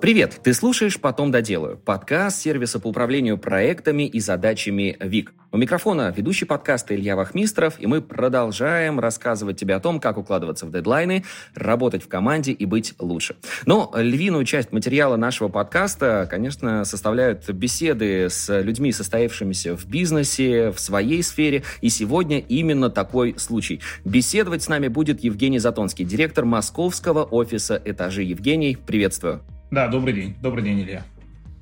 Привет! Ты слушаешь «Потом доделаю» – подкаст сервиса по управлению проектами и задачами ВИК. У микрофона ведущий подкаста Илья Вахмистров, и мы продолжаем рассказывать тебе о том, как укладываться в дедлайны, работать в команде и быть лучше. Но львиную часть материала нашего подкаста, конечно, составляют беседы с людьми, состоявшимися в бизнесе, в своей сфере, и сегодня именно такой случай. Беседовать с нами будет Евгений Затонский, директор московского офиса «Этажи». Евгений, приветствую. Да, добрый день. Добрый день, Илья.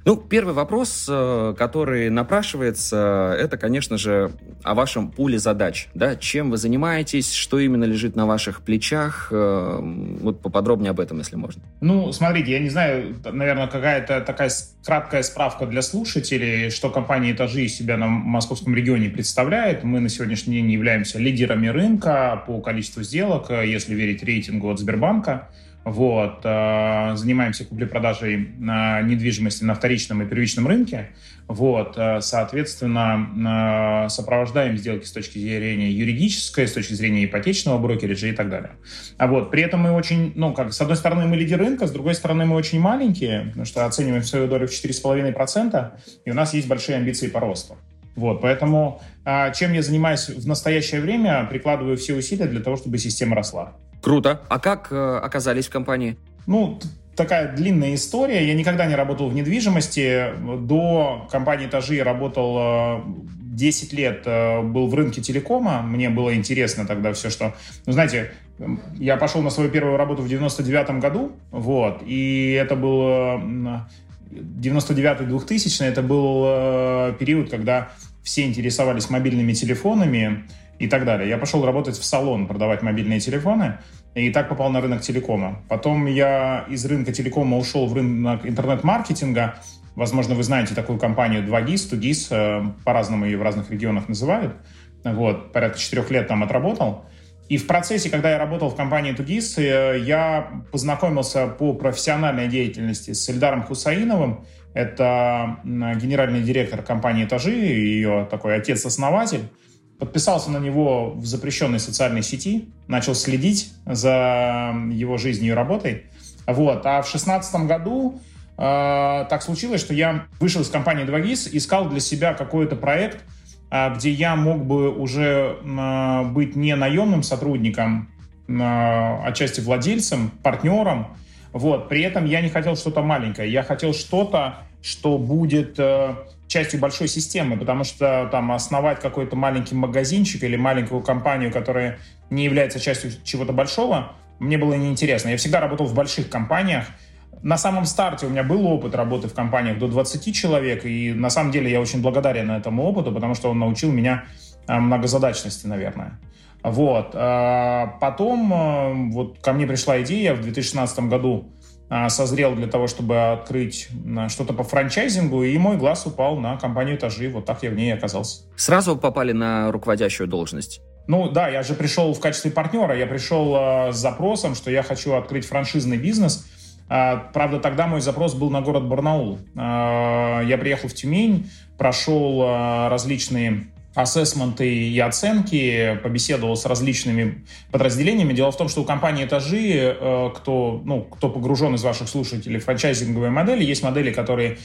Ну, первый вопрос, э, который напрашивается, это, конечно же, о вашем пуле задач. Да? Чем вы занимаетесь, что именно лежит на ваших плечах? Э, вот поподробнее об этом, если можно. Ну, смотрите, я не знаю, наверное, какая-то такая краткая справка для слушателей, что компания «Этажи» из себя на московском регионе представляет. Мы на сегодняшний день являемся лидерами рынка по количеству сделок, если верить рейтингу от Сбербанка. Вот. Э, занимаемся куплей-продажей э, недвижимости на вторичном и первичном рынке. Вот. Э, соответственно, сопровождаем сделки с точки зрения юридической, с точки зрения ипотечного брокериджа и так далее. А вот. При этом мы очень, ну, как, с одной стороны, мы лидер рынка, с другой стороны, мы очень маленькие, потому что оцениваем свою долю в 4,5%, и у нас есть большие амбиции по росту. Вот, поэтому чем я занимаюсь в настоящее время, прикладываю все усилия для того, чтобы система росла. Круто. А как э, оказались в компании? Ну, такая длинная история. Я никогда не работал в недвижимости. До компании «Этажи» я работал 10 э, лет, э, был в рынке телекома. Мне было интересно тогда все, что... Ну, знаете, я пошел на свою первую работу в 99 году, вот, и это был 99-2000, это был период, когда все интересовались мобильными телефонами, и так далее. Я пошел работать в салон, продавать мобильные телефоны, и так попал на рынок телекома. Потом я из рынка телекома ушел в рынок интернет-маркетинга. Возможно, вы знаете такую компанию 2GIS, 2GIS, э, по-разному ее в разных регионах называют. Вот, порядка четырех лет там отработал. И в процессе, когда я работал в компании Тугис, э, я познакомился по профессиональной деятельности с Эльдаром Хусаиновым. Это генеральный директор компании «Этажи», ее такой отец-основатель подписался на него в запрещенной социальной сети, начал следить за его жизнью и работой. Вот. А в шестнадцатом году э, так случилось, что я вышел из компании 2GIS, искал для себя какой-то проект, э, где я мог бы уже э, быть не наемным сотрудником, э, отчасти владельцем, партнером. Вот. При этом я не хотел что-то маленькое. Я хотел что-то, что будет... Э, частью большой системы, потому что там основать какой-то маленький магазинчик или маленькую компанию, которая не является частью чего-то большого, мне было неинтересно. Я всегда работал в больших компаниях. На самом старте у меня был опыт работы в компаниях до 20 человек, и на самом деле я очень благодарен этому опыту, потому что он научил меня а, многозадачности, наверное. Вот. А потом вот ко мне пришла идея в 2016 году созрел для того, чтобы открыть что-то по франчайзингу, и мой глаз упал на компанию «Этажи». Вот так я в ней оказался. Сразу попали на руководящую должность? Ну да, я же пришел в качестве партнера, я пришел э, с запросом, что я хочу открыть франшизный бизнес. Э, правда, тогда мой запрос был на город Барнаул. Э, я приехал в Тюмень, прошел различные ассессменты и оценки, побеседовал с различными подразделениями. Дело в том, что у компании «Этажи», э, кто, ну, кто погружен из ваших слушателей в франчайзинговые модели, есть модели, которые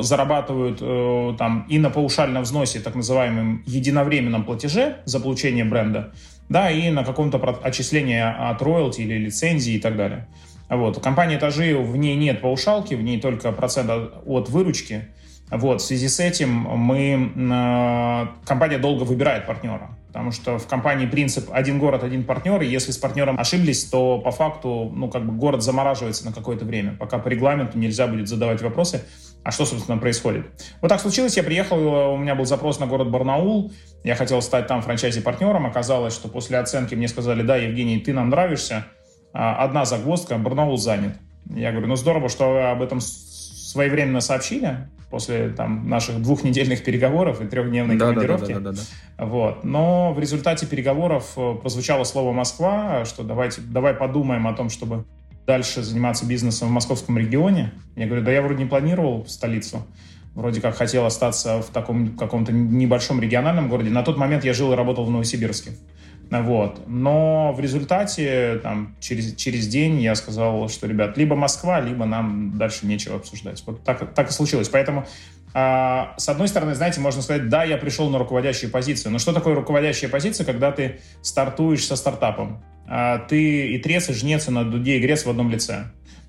зарабатывают э, там и на паушальном взносе, так называемом единовременном платеже за получение бренда, да, и на каком-то отчислении от роялти или лицензии и так далее. Вот. Компания «Этажи», в ней нет паушалки, в ней только процент от выручки – вот, в связи с этим мы, э, компания долго выбирает партнера, потому что в компании принцип один город, один партнер, и если с партнером ошиблись, то по факту, ну, как бы город замораживается на какое-то время, пока по регламенту нельзя будет задавать вопросы, а что, собственно, происходит. Вот так случилось, я приехал, у меня был запрос на город Барнаул, я хотел стать там франчайзи-партнером, оказалось, что после оценки мне сказали, да, Евгений, ты нам нравишься, а, одна загвоздка, Барнаул занят. Я говорю, ну здорово, что вы об этом своевременно сообщили, после там, наших двухнедельных переговоров и трехдневной да, командировки. Да, да, да, да, да. Вот. Но в результате переговоров э, прозвучало слово «Москва», что давайте, давай подумаем о том, чтобы дальше заниматься бизнесом в московском регионе. Я говорю, да я вроде не планировал столицу. Вроде как хотел остаться в таком каком-то небольшом региональном городе. На тот момент я жил и работал в Новосибирске. Вот. Но в результате там, через, через день я сказал, что, ребят, либо Москва, либо нам дальше нечего обсуждать. Вот так, так и случилось. Поэтому а, с одной стороны, знаете, можно сказать, да, я пришел на руководящую позицию. Но что такое руководящая позиция, когда ты стартуешь со стартапом? А, ты и трец, и жнец, и на дуде, и грец в одном лице.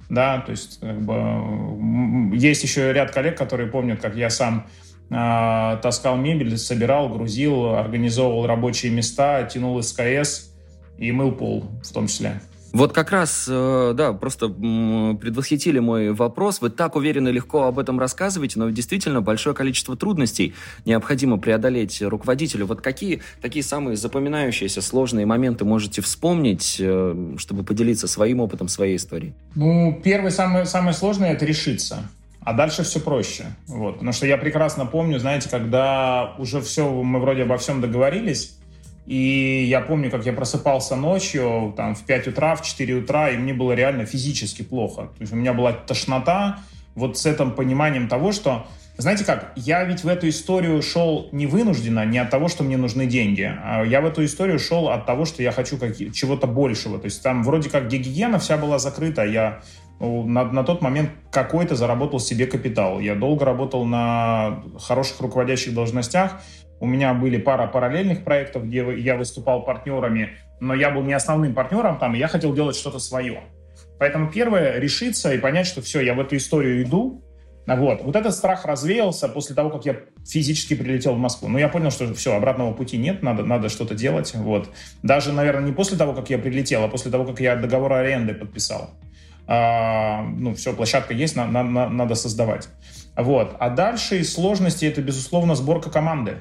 Да, то есть как бы, есть еще ряд коллег, которые помнят, как я сам таскал мебель, собирал, грузил, организовывал рабочие места, тянул СКС и мыл пол в том числе. Вот как раз, э, да, просто предвосхитили мой вопрос. Вы так уверенно и легко об этом рассказываете, но действительно большое количество трудностей необходимо преодолеть руководителю. Вот какие такие самые запоминающиеся сложные моменты можете вспомнить, э, чтобы поделиться своим опытом, своей историей? Ну, первый, самый, самый сложный – это решиться. А дальше все проще. Вот. Потому что я прекрасно помню, знаете, когда уже все, мы вроде обо всем договорились, и я помню, как я просыпался ночью, там, в 5 утра, в 4 утра, и мне было реально физически плохо. То есть у меня была тошнота, вот с этим пониманием того, что знаете как, я ведь в эту историю шел не вынужденно, не от того, что мне нужны деньги. А я в эту историю шел от того, что я хочу чего-то большего. То есть там вроде как гигиена вся была закрыта. Я на, на тот момент какой-то заработал себе капитал. Я долго работал на хороших руководящих должностях. У меня были пара параллельных проектов, где я выступал партнерами, но я был не основным партнером там, и я хотел делать что-то свое. Поэтому первое — решиться и понять, что все, я в эту историю иду. Вот. Вот этот страх развеялся после того, как я физически прилетел в Москву. Ну, я понял, что все, обратного пути нет, надо, надо что-то делать. Вот. Даже, наверное, не после того, как я прилетел, а после того, как я договор аренды подписал. А, ну, все, площадка есть, на, на, на, надо создавать. Вот. А дальше из сложности это, безусловно, сборка команды.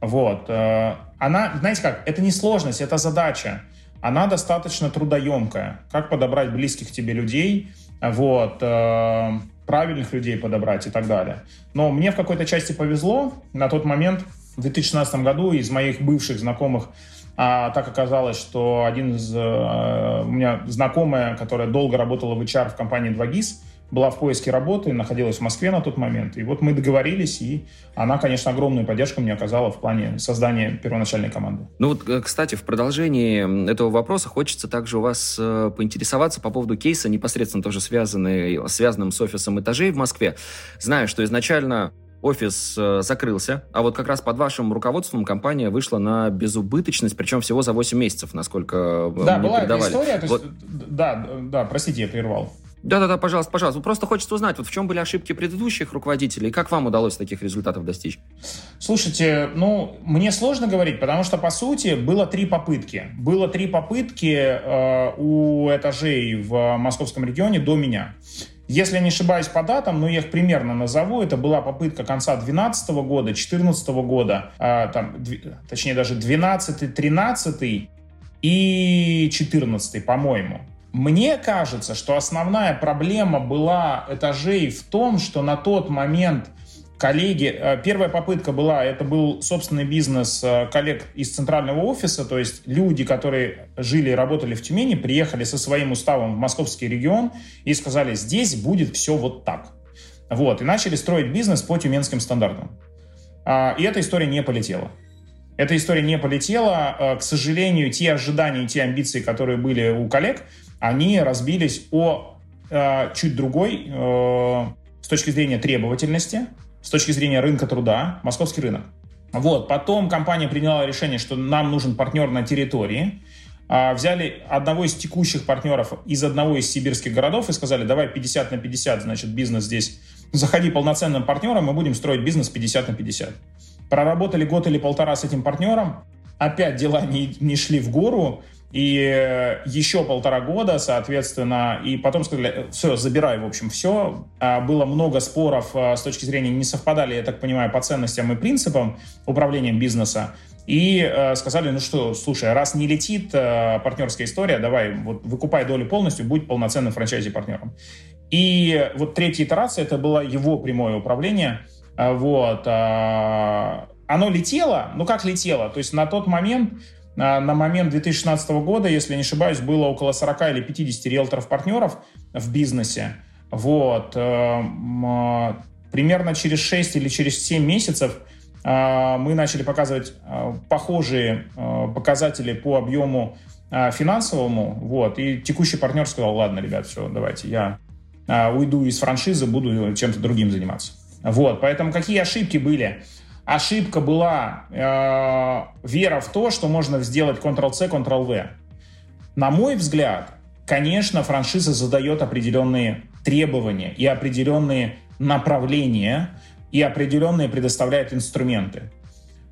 Вот. Э, она, знаете как, это не сложность, это задача. Она достаточно трудоемкая. Как подобрать близких тебе людей, вот, э, правильных людей подобрать и так далее. Но мне в какой-то части повезло. На тот момент, в 2016 году, из моих бывших знакомых а так оказалось, что один из э, у меня знакомая, которая долго работала в HR в компании 2GIS, была в поиске работы, находилась в Москве на тот момент. И вот мы договорились, и она, конечно, огромную поддержку мне оказала в плане создания первоначальной команды. Ну вот, э, кстати, в продолжении этого вопроса хочется также у вас э, поинтересоваться по поводу кейса, непосредственно тоже связанный, связанным с офисом этажей в Москве. Знаю, что изначально офис э, закрылся, а вот как раз под вашим руководством компания вышла на безубыточность, причем всего за 8 месяцев, насколько да, мне была передавали. Эта история, вот. есть, да, да, простите, я прервал. Да-да-да, пожалуйста, пожалуйста. Просто хочется узнать, вот в чем были ошибки предыдущих руководителей, и как вам удалось таких результатов достичь? Слушайте, ну, мне сложно говорить, потому что, по сути, было три попытки. Было три попытки э, у этажей в московском регионе до меня. Если не ошибаюсь по датам, но я их примерно назову, это была попытка конца 2012 года, 2014 года, э, там, точнее даже 12, 13 и 2014, по-моему. Мне кажется, что основная проблема была этажей в том, что на тот момент коллеги, э, первая попытка была, это был собственный бизнес э, коллег из центрального офиса, то есть люди, которые жили и работали в Тюмени, приехали со своим уставом в московский регион и сказали, здесь будет все вот так. Вот, и начали строить бизнес по тюменским стандартам. А, и эта история не полетела. Эта история не полетела. Э, к сожалению, те ожидания, те амбиции, которые были у коллег, они разбились о чуть другой с точки зрения требовательности, с точки зрения рынка труда, московский рынок. Вот, потом компания приняла решение, что нам нужен партнер на территории. А, взяли одного из текущих партнеров из одного из сибирских городов и сказали, давай 50 на 50, значит, бизнес здесь. Заходи полноценным партнером, мы будем строить бизнес 50 на 50. Проработали год или полтора с этим партнером, опять дела не, не шли в гору, и э, еще полтора года, соответственно, и потом сказали, все, забирай, в общем, все. А, было много споров э, с точки зрения, не совпадали, я так понимаю, по ценностям и принципам управления бизнеса. И э, сказали, ну что, слушай, раз не летит э, партнерская история, давай, вот выкупай долю полностью, будь полноценным франчайзи-партнером. И вот третья итерация, это было его прямое управление. Э, вот. Э, оно летело, ну как летело? То есть на тот момент на момент 2016 года, если не ошибаюсь, было около 40 или 50 риэлторов-партнеров в бизнесе. Вот. Э, примерно через 6 или через 7 месяцев мы начали показывать похожие показатели по объему финансовому, вот, и текущий партнер сказал, ладно, ребят, все, давайте, я уйду из франшизы, буду чем-то другим заниматься. Вот, поэтому какие ошибки были? Ошибка была э, вера в то, что можно сделать Ctrl-C, Ctrl-V. На мой взгляд, конечно, франшиза задает определенные требования и определенные направления, и определенные предоставляет инструменты.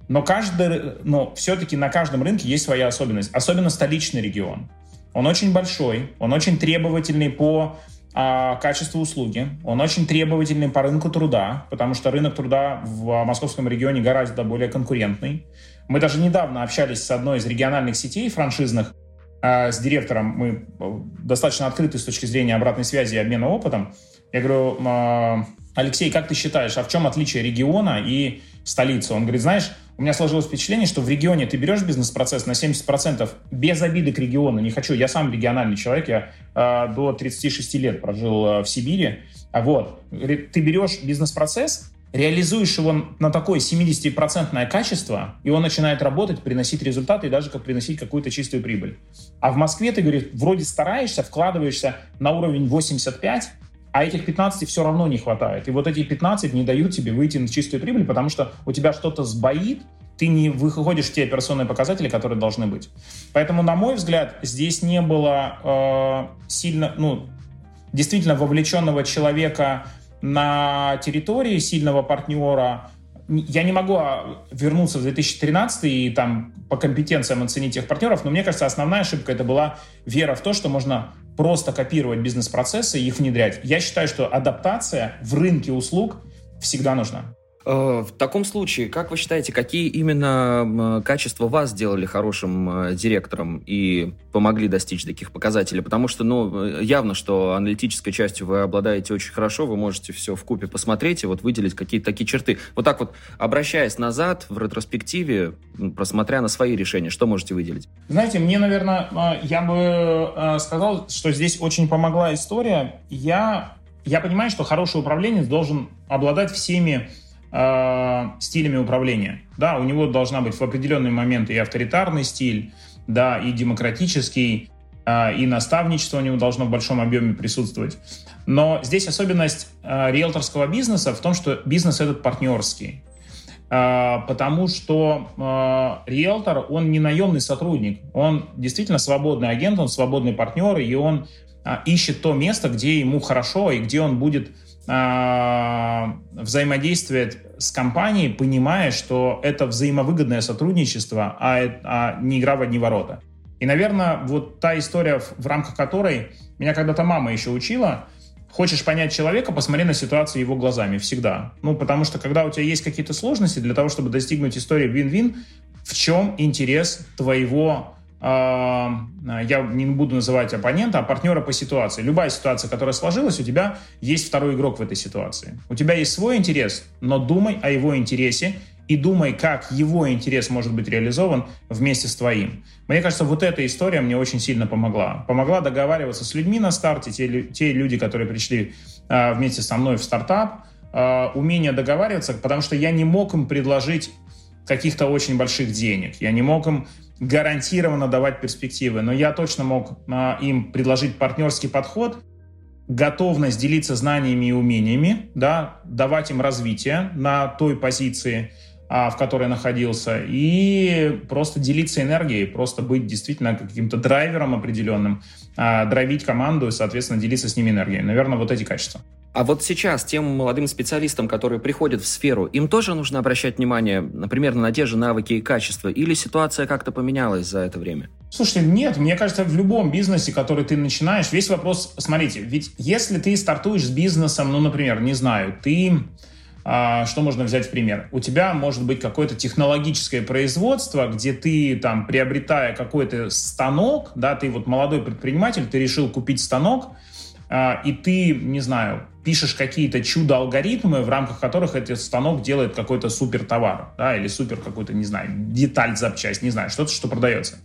Но, каждый, но все-таки на каждом рынке есть своя особенность, особенно столичный регион. Он очень большой, он очень требовательный по а, качеству услуги. Он очень требовательный по рынку труда, потому что рынок труда в московском регионе гораздо более конкурентный. Мы даже недавно общались с одной из региональных сетей франшизных, а, с директором. Мы э, достаточно открыты с точки зрения обратной связи и обмена опытом. Я говорю, а, Алексей, как ты считаешь, а в чем отличие региона и столицы? Он говорит, знаешь, у меня сложилось впечатление, что в регионе ты берешь бизнес-процесс на 70% без обиды к региону. Не хочу, я сам региональный человек, я э, до 36 лет прожил э, в Сибири. А вот, ты берешь бизнес-процесс, реализуешь его на такое 70% качество, и он начинает работать, приносить результаты и даже как приносить какую-то чистую прибыль. А в Москве ты, говоришь, вроде стараешься, вкладываешься на уровень 85, а этих 15 все равно не хватает. И вот эти 15 не дают тебе выйти на чистую прибыль, потому что у тебя что-то сбоит, ты не выходишь в те операционные показатели, которые должны быть. Поэтому, на мой взгляд, здесь не было э, сильно, ну, действительно вовлеченного человека на территории, сильного партнера. Я не могу а, вернуться в 2013 и там по компетенциям оценить тех партнеров, но мне кажется, основная ошибка это была вера в то, что можно просто копировать бизнес-процессы и их внедрять. Я считаю, что адаптация в рынке услуг всегда нужна. Э, в таком случае, как вы считаете, какие именно качества вас сделали хорошим э, директором и помогли достичь таких показателей? Потому что, ну, э, явно, что аналитической частью вы обладаете очень хорошо, вы можете все в купе посмотреть и вот выделить какие-то такие черты. Вот так вот, обращаясь назад в ретроспективе, просмотря на свои решения, что можете выделить? Знаете, мне, наверное, я бы сказал, что здесь очень помогла история. Я, я понимаю, что хороший управленец должен обладать всеми э, стилями управления. Да, у него должна быть в определенный момент и авторитарный стиль, да, и демократический, э, и наставничество у него должно в большом объеме присутствовать. Но здесь особенность э, риэлторского бизнеса в том, что бизнес этот партнерский. Потому что риэлтор, он не наемный сотрудник, он действительно свободный агент, он свободный партнер, и он ищет то место, где ему хорошо и где он будет взаимодействует с компанией, понимая, что это взаимовыгодное сотрудничество, а, а не игра в одни ворота. И, наверное, вот та история, в рамках которой меня когда-то мама еще учила, хочешь понять человека, посмотри на ситуацию его глазами всегда. Ну, потому что когда у тебя есть какие-то сложности, для того, чтобы достигнуть истории вин-вин, в чем интерес твоего а, я не буду называть оппонента, а партнера по ситуации. Любая ситуация, которая сложилась, у тебя есть второй игрок в этой ситуации. У тебя есть свой интерес, но думай о его интересе и думай, как его интерес может быть реализован вместе с твоим. Мне кажется, вот эта история мне очень сильно помогла. Помогла договариваться с людьми на старте, те, те люди, которые пришли а, вместе со мной в стартап, а, умение договариваться, потому что я не мог им предложить каких-то очень больших денег. Я не мог им гарантированно давать перспективы, но я точно мог а, им предложить партнерский подход, готовность делиться знаниями и умениями, да, давать им развитие на той позиции, а, в которой находился, и просто делиться энергией, просто быть действительно каким-то драйвером определенным, драйвить команду и, соответственно, делиться с ними энергией. Наверное, вот эти качества. А вот сейчас тем молодым специалистам, которые приходят в сферу, им тоже нужно обращать внимание, например, на те же навыки и качества? Или ситуация как-то поменялась за это время? Слушайте, нет, мне кажется, в любом бизнесе, который ты начинаешь, весь вопрос, смотрите, ведь если ты стартуешь с бизнесом, ну, например, не знаю, ты а, что можно взять в пример? У тебя может быть какое-то технологическое производство, где ты там, приобретая какой-то станок, да, ты вот молодой предприниматель, ты решил купить станок, а, и ты, не знаю, пишешь какие-то чудо-алгоритмы, в рамках которых этот станок делает какой-то супер товар, да, или супер какой-то, не знаю, деталь, запчасть, не знаю, что-то, что продается.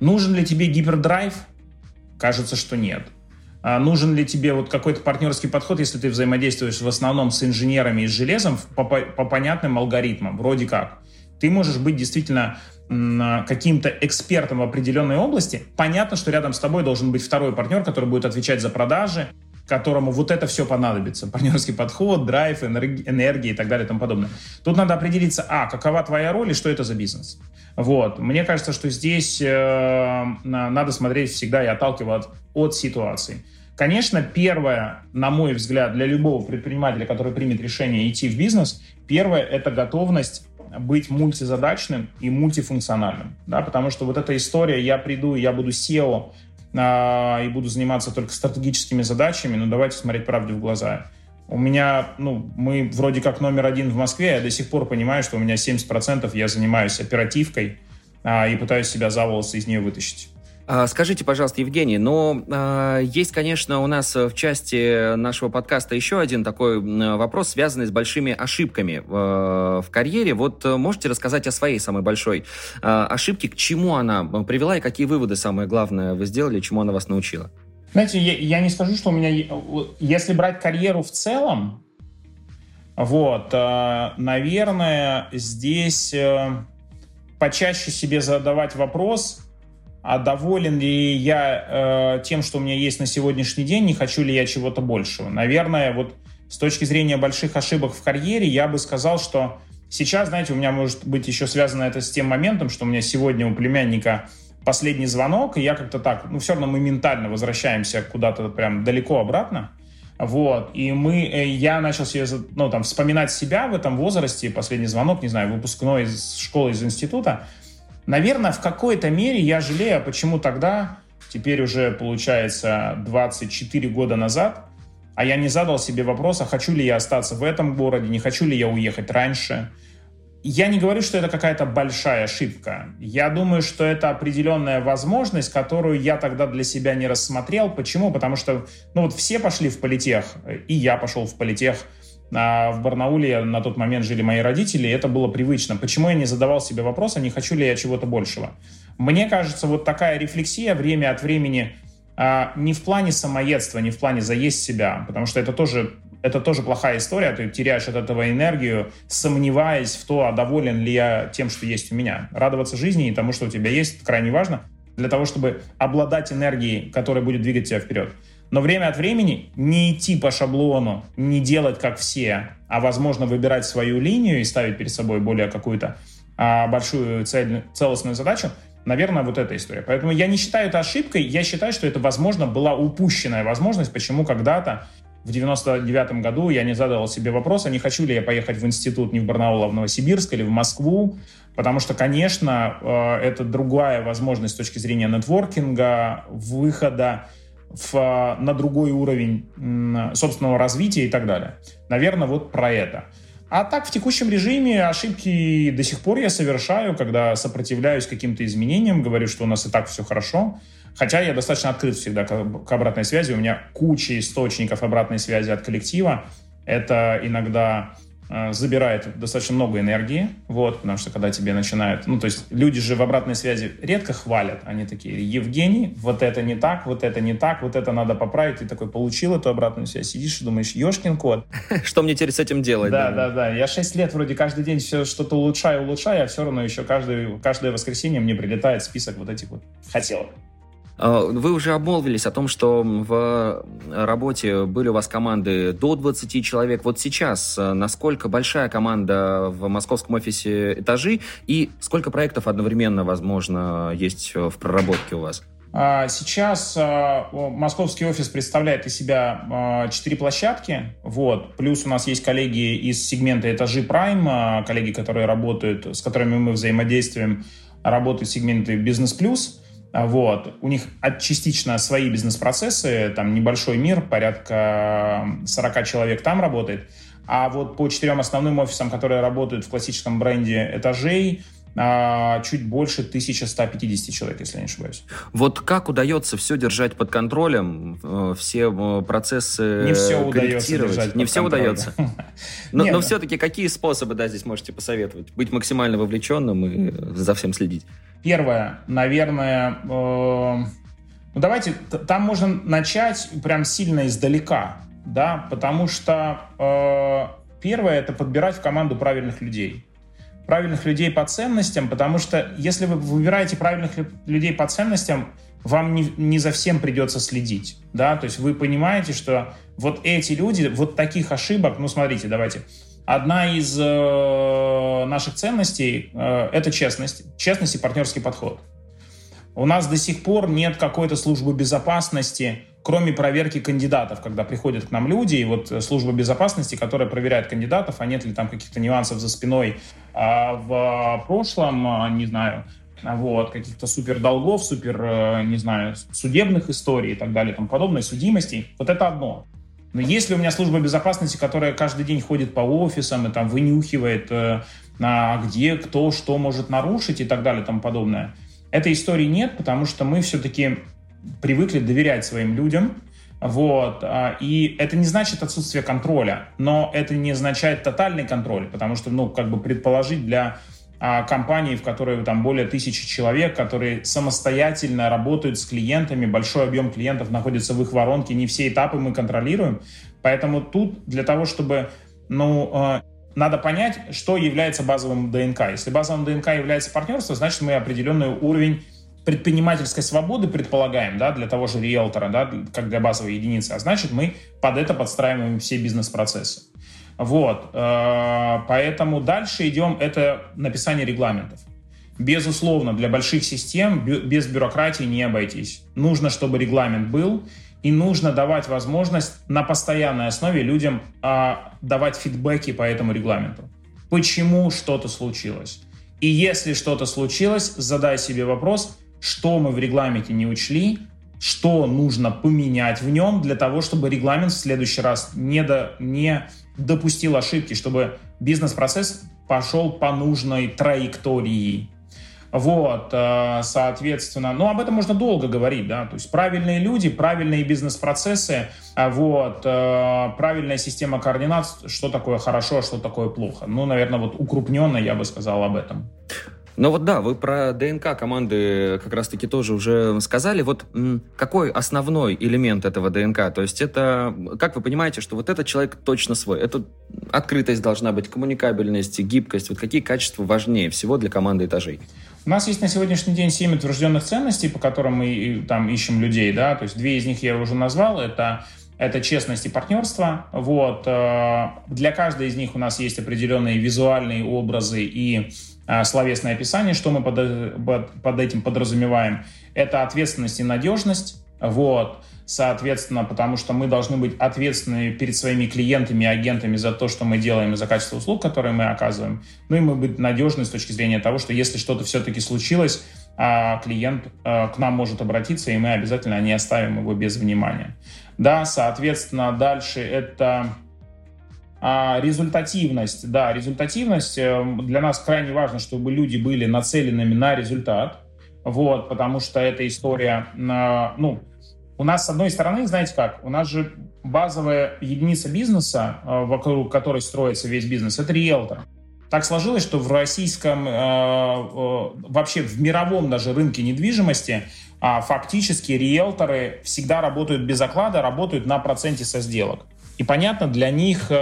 Нужен ли тебе гипердрайв? Кажется, что нет. А нужен ли тебе вот какой-то партнерский подход, если ты взаимодействуешь в основном с инженерами и с железом по, по, по понятным алгоритмам, вроде как. Ты можешь быть действительно каким-то экспертом в определенной области. Понятно, что рядом с тобой должен быть второй партнер, который будет отвечать за продажи, которому вот это все понадобится. Партнерский подход, драйв, энергия и так далее и тому подобное. Тут надо определиться, а, какова твоя роль и что это за бизнес. Вот. Мне кажется, что здесь э, надо смотреть всегда и отталкиваться от ситуации. Конечно, первое, на мой взгляд, для любого предпринимателя, который примет решение идти в бизнес, первое — это готовность быть мультизадачным и мультифункциональным, да, потому что вот эта история, я приду, я буду SEO, а, и буду заниматься только стратегическими задачами, но давайте смотреть правде в глаза. У меня, ну, мы вроде как номер один в Москве, я до сих пор понимаю, что у меня 70% я занимаюсь оперативкой а, и пытаюсь себя за волосы из нее вытащить. А, скажите, пожалуйста, Евгений, но э, есть, конечно, у нас в части нашего подкаста еще один такой вопрос, связанный с большими ошибками э, в карьере. Вот э, можете рассказать о своей самой большой э, ошибке, к чему она привела и какие выводы, самое главное, вы сделали, чему она вас научила? Знаете, я, я не скажу, что у меня... Если брать карьеру в целом, вот, э, наверное, здесь э, почаще себе задавать вопрос, а доволен ли я э, тем, что у меня есть на сегодняшний день, не хочу ли я чего-то большего. Наверное, вот с точки зрения больших ошибок в карьере, я бы сказал, что сейчас, знаете, у меня может быть еще связано это с тем моментом, что у меня сегодня у племянника последний звонок, и я как-то так, ну, все равно мы ментально возвращаемся куда-то прям далеко обратно. Вот, и мы, э, я начал себе, ну, там, вспоминать себя в этом возрасте, последний звонок, не знаю, выпускной из школы, из института, Наверное, в какой-то мере я жалею, а почему тогда, теперь уже получается 24 года назад, а я не задал себе вопрос, а хочу ли я остаться в этом городе, не хочу ли я уехать раньше. Я не говорю, что это какая-то большая ошибка. Я думаю, что это определенная возможность, которую я тогда для себя не рассмотрел. Почему? Потому что ну вот все пошли в политех, и я пошел в политех – а в Барнауле на тот момент жили мои родители, и это было привычно. Почему я не задавал себе вопрос, а не хочу ли я чего-то большего? Мне кажется, вот такая рефлексия время от времени а, не в плане самоедства, не в плане заесть себя, потому что это тоже, это тоже плохая история, ты теряешь от этого энергию, сомневаясь в то, а доволен ли я тем, что есть у меня. Радоваться жизни и тому, что у тебя есть, крайне важно для того, чтобы обладать энергией, которая будет двигать тебя вперед. Но время от времени не идти по шаблону, не делать как все, а, возможно, выбирать свою линию и ставить перед собой более какую-то а, большую цель, целостную задачу, наверное, вот эта история. Поэтому я не считаю это ошибкой, я считаю, что это, возможно, была упущенная возможность, почему когда-то в 99 году я не задавал себе вопрос, а не хочу ли я поехать в институт не в Барнаул, а в Новосибирск или в Москву, потому что, конечно, э, это другая возможность с точки зрения нетворкинга, выхода в, а, на другой уровень собственного развития и так далее. Наверное, вот про это. А так, в текущем режиме ошибки до сих пор я совершаю, когда сопротивляюсь каким-то изменениям, говорю, что у нас и так все хорошо. Хотя я достаточно открыт всегда к обратной связи. У меня куча источников обратной связи от коллектива. Это иногда забирает достаточно много энергии, вот, потому что когда тебе начинают, ну, то есть люди же в обратной связи редко хвалят, они такие, Евгений, вот это не так, вот это не так, вот это надо поправить, ты такой получил эту обратную связь, сидишь и думаешь, ешкин кот. Что мне теперь с этим делать? Да, да, да, я 6 лет вроде каждый день все что-то улучшаю, улучшаю, а все равно еще каждое воскресенье мне прилетает список вот этих вот хотелок. А, вы уже обмолвились о том, что в работе были у вас команды до 20 человек. Вот сейчас э, насколько большая команда в московском офисе «Этажи» и сколько проектов одновременно, возможно, есть в проработке у вас? А, сейчас э, московский офис представляет из себя э, четыре площадки, вот. Плюс у нас есть коллеги из сегмента этажи Prime, коллеги, которые работают, с которыми мы взаимодействуем, работают в сегменте бизнес плюс. А, вот. У них частично свои бизнес-процессы, там небольшой мир, порядка 40 человек там работает. А вот по четырем основным офисам, которые работают в классическом бренде этажей, чуть больше 1150 человек, если я не ошибаюсь. Вот как удается все держать под контролем, э, все э, процессы Не все удается держать Не все удается. Но, но все-таки какие способы, да, здесь можете посоветовать? Быть максимально вовлеченным и за всем следить. Первое, наверное, э, Ну, давайте, там можно начать прям сильно издалека, да, потому что э, первое — это подбирать в команду правильных людей. Правильных людей по ценностям, потому что если вы выбираете правильных людей по ценностям, вам не, не за всем придется следить, да, то есть вы понимаете, что вот эти люди, вот таких ошибок, ну, смотрите, давайте, одна из э, наших ценностей э, — это честность, честность и партнерский подход. У нас до сих пор нет какой-то службы безопасности, кроме проверки кандидатов, когда приходят к нам люди, и вот служба безопасности, которая проверяет кандидатов, а нет ли там каких-то нюансов за спиной а в прошлом, а, не знаю, вот, каких-то супер долгов, супер, э, не знаю, судебных историй и так далее, там подобной судимостей. Вот это одно. Но если у меня служба безопасности, которая каждый день ходит по офисам и там вынюхивает, э, а где, кто, что может нарушить и так далее, там подобное – Этой истории нет, потому что мы все-таки привыкли доверять своим людям, вот. А, и это не значит отсутствие контроля, но это не означает тотальный контроль, потому что, ну, как бы предположить для а, компании, в которой там более тысячи человек, которые самостоятельно работают с клиентами, большой объем клиентов находится в их воронке, не все этапы мы контролируем. Поэтому тут для того, чтобы ну, а, надо понять, что является базовым ДНК. Если базовым ДНК является партнерство, значит, мы определенный уровень предпринимательской свободы предполагаем, да, для того же риэлтора, да, как для базовой единицы, а значит, мы под это подстраиваем все бизнес-процессы. Вот, э, поэтому дальше идем, это написание регламентов. Безусловно, для больших систем без бюрократии не обойтись. Нужно, чтобы регламент был, и нужно давать возможность на постоянной основе людям а, давать фидбэки по этому регламенту. Почему что-то случилось? И если что-то случилось, задай себе вопрос, что мы в регламенте не учли, что нужно поменять в нем для того, чтобы регламент в следующий раз не, до, не допустил ошибки, чтобы бизнес-процесс пошел по нужной траектории. Вот, э, соответственно, ну, об этом можно долго говорить, да, то есть правильные люди, правильные бизнес-процессы, э, вот, э, правильная система координат, что такое хорошо, а что такое плохо. Ну, наверное, вот укрупненно я бы сказал об этом. Ну вот да, вы про ДНК команды как раз-таки тоже уже сказали. Вот какой основной элемент этого ДНК? То есть это, как вы понимаете, что вот этот человек точно свой? Это открытость должна быть, коммуникабельность, гибкость. Вот какие качества важнее всего для команды этажей? У нас есть на сегодняшний день семь утвержденных ценностей, по которым мы там ищем людей, да, то есть две из них я уже назвал, это это честность и партнерство. Вот. Э, для каждой из них у нас есть определенные визуальные образы и словесное описание, что мы под, под этим подразумеваем. Это ответственность и надежность. Вот соответственно, потому что мы должны быть ответственны перед своими клиентами и агентами за то, что мы делаем и за качество услуг, которые мы оказываем. Ну и мы быть надежны с точки зрения того, что если что-то все-таки случилось, а клиент а, к нам может обратиться, и мы обязательно не оставим его без внимания. Да, соответственно, дальше это а, результативность. Да, результативность. Э, для нас крайне важно, чтобы люди были нацеленными на результат. Вот, потому что эта история, ну, у нас, с одной стороны, знаете как, у нас же базовая единица бизнеса, э, вокруг которой строится весь бизнес, это риэлтор. Так сложилось, что в российском, э, вообще в мировом даже рынке недвижимости а, фактически риэлторы всегда работают без оклада, работают на проценте со сделок. И понятно, для них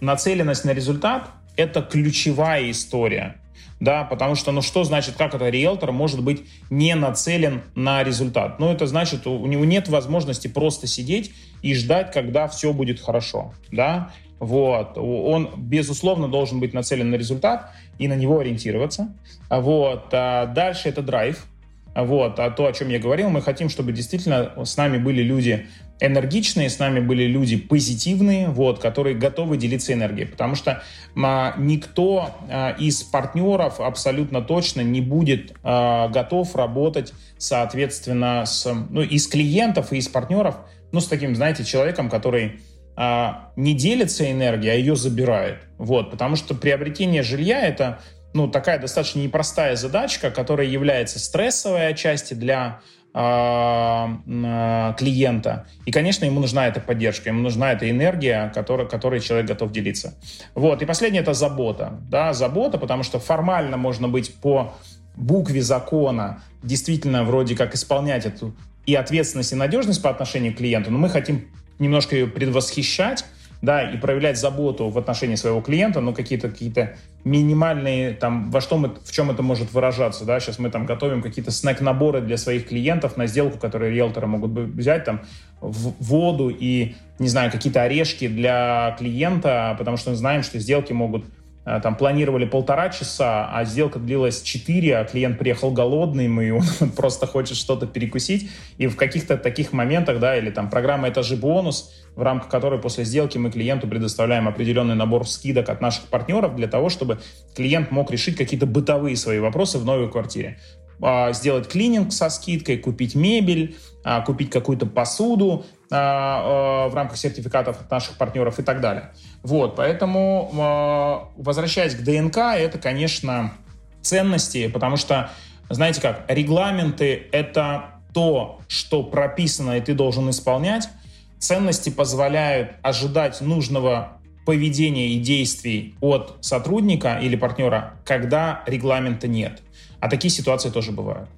нацеленность на результат — это ключевая история да, потому что, ну что значит, как это риэлтор может быть не нацелен на результат? Ну это значит, у него нет возможности просто сидеть и ждать, когда все будет хорошо, да, вот, он, безусловно, должен быть нацелен на результат и на него ориентироваться, вот, а дальше это драйв, вот, а то, о чем я говорил, мы хотим, чтобы действительно с нами были люди энергичные, с нами были люди позитивные, вот, которые готовы делиться энергией. Потому что а, никто а, из партнеров абсолютно точно не будет а, готов работать, соответственно, с, ну, из клиентов и из партнеров, ну, с таким, знаете, человеком, который а, не делится энергией, а ее забирает. Вот, потому что приобретение жилья — это ну, такая достаточно непростая задачка, которая является стрессовой отчасти для клиента. И, конечно, ему нужна эта поддержка, ему нужна эта энергия, которой, которой человек готов делиться. Вот. И последнее — это забота. Да, забота, потому что формально можно быть по букве закона действительно вроде как исполнять эту и ответственность и надежность по отношению к клиенту, но мы хотим немножко ее предвосхищать, да, и проявлять заботу в отношении своего клиента, но какие-то какие-то минимальные, там, во что мы, в чем это может выражаться, да, сейчас мы там готовим какие-то снэк-наборы для своих клиентов на сделку, которые риэлторы могут взять, там, в воду и, не знаю, какие-то орешки для клиента, потому что мы знаем, что сделки могут Э, там планировали полтора часа, а сделка длилась четыре, а клиент приехал голодный, и он просто хочет что-то перекусить. И в каких-то таких моментах, да, или там программа «Это же бонус», в рамках которой после сделки мы клиенту предоставляем определенный набор скидок от наших партнеров для того, чтобы клиент мог решить какие-то бытовые свои вопросы в новой квартире. А, сделать клининг со скидкой, купить мебель, а, купить какую-то посуду а, в рамках сертификатов от наших партнеров и так далее. Вот, поэтому, возвращаясь к ДНК, это, конечно, ценности, потому что, знаете как, регламенты — это то, что прописано, и ты должен исполнять. Ценности позволяют ожидать нужного поведения и действий от сотрудника или партнера, когда регламента нет. А такие ситуации тоже бывают.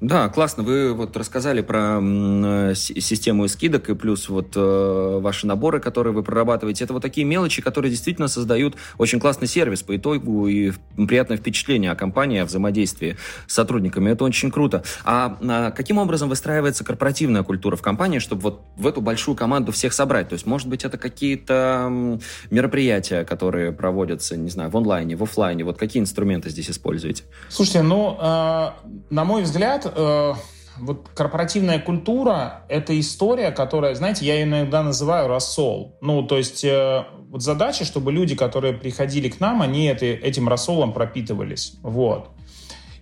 Да, классно. Вы вот рассказали про э, систему скидок и плюс вот э, ваши наборы, которые вы прорабатываете. Это вот такие мелочи, которые действительно создают очень классный сервис по итогу и приятное впечатление о компании, о взаимодействии с сотрудниками. Это очень круто. А, а каким образом выстраивается корпоративная культура в компании, чтобы вот в эту большую команду всех собрать? То есть, может быть, это какие-то мероприятия, которые проводятся, не знаю, в онлайне, в офлайне. Вот какие инструменты здесь используете? Слушайте, ну, э, на мой взгляд, э, вот корпоративная культура — это история, которая, знаете, я ее иногда называю рассол. Ну, то есть э, вот задача, чтобы люди, которые приходили к нам, они это, этим рассолом пропитывались. Вот.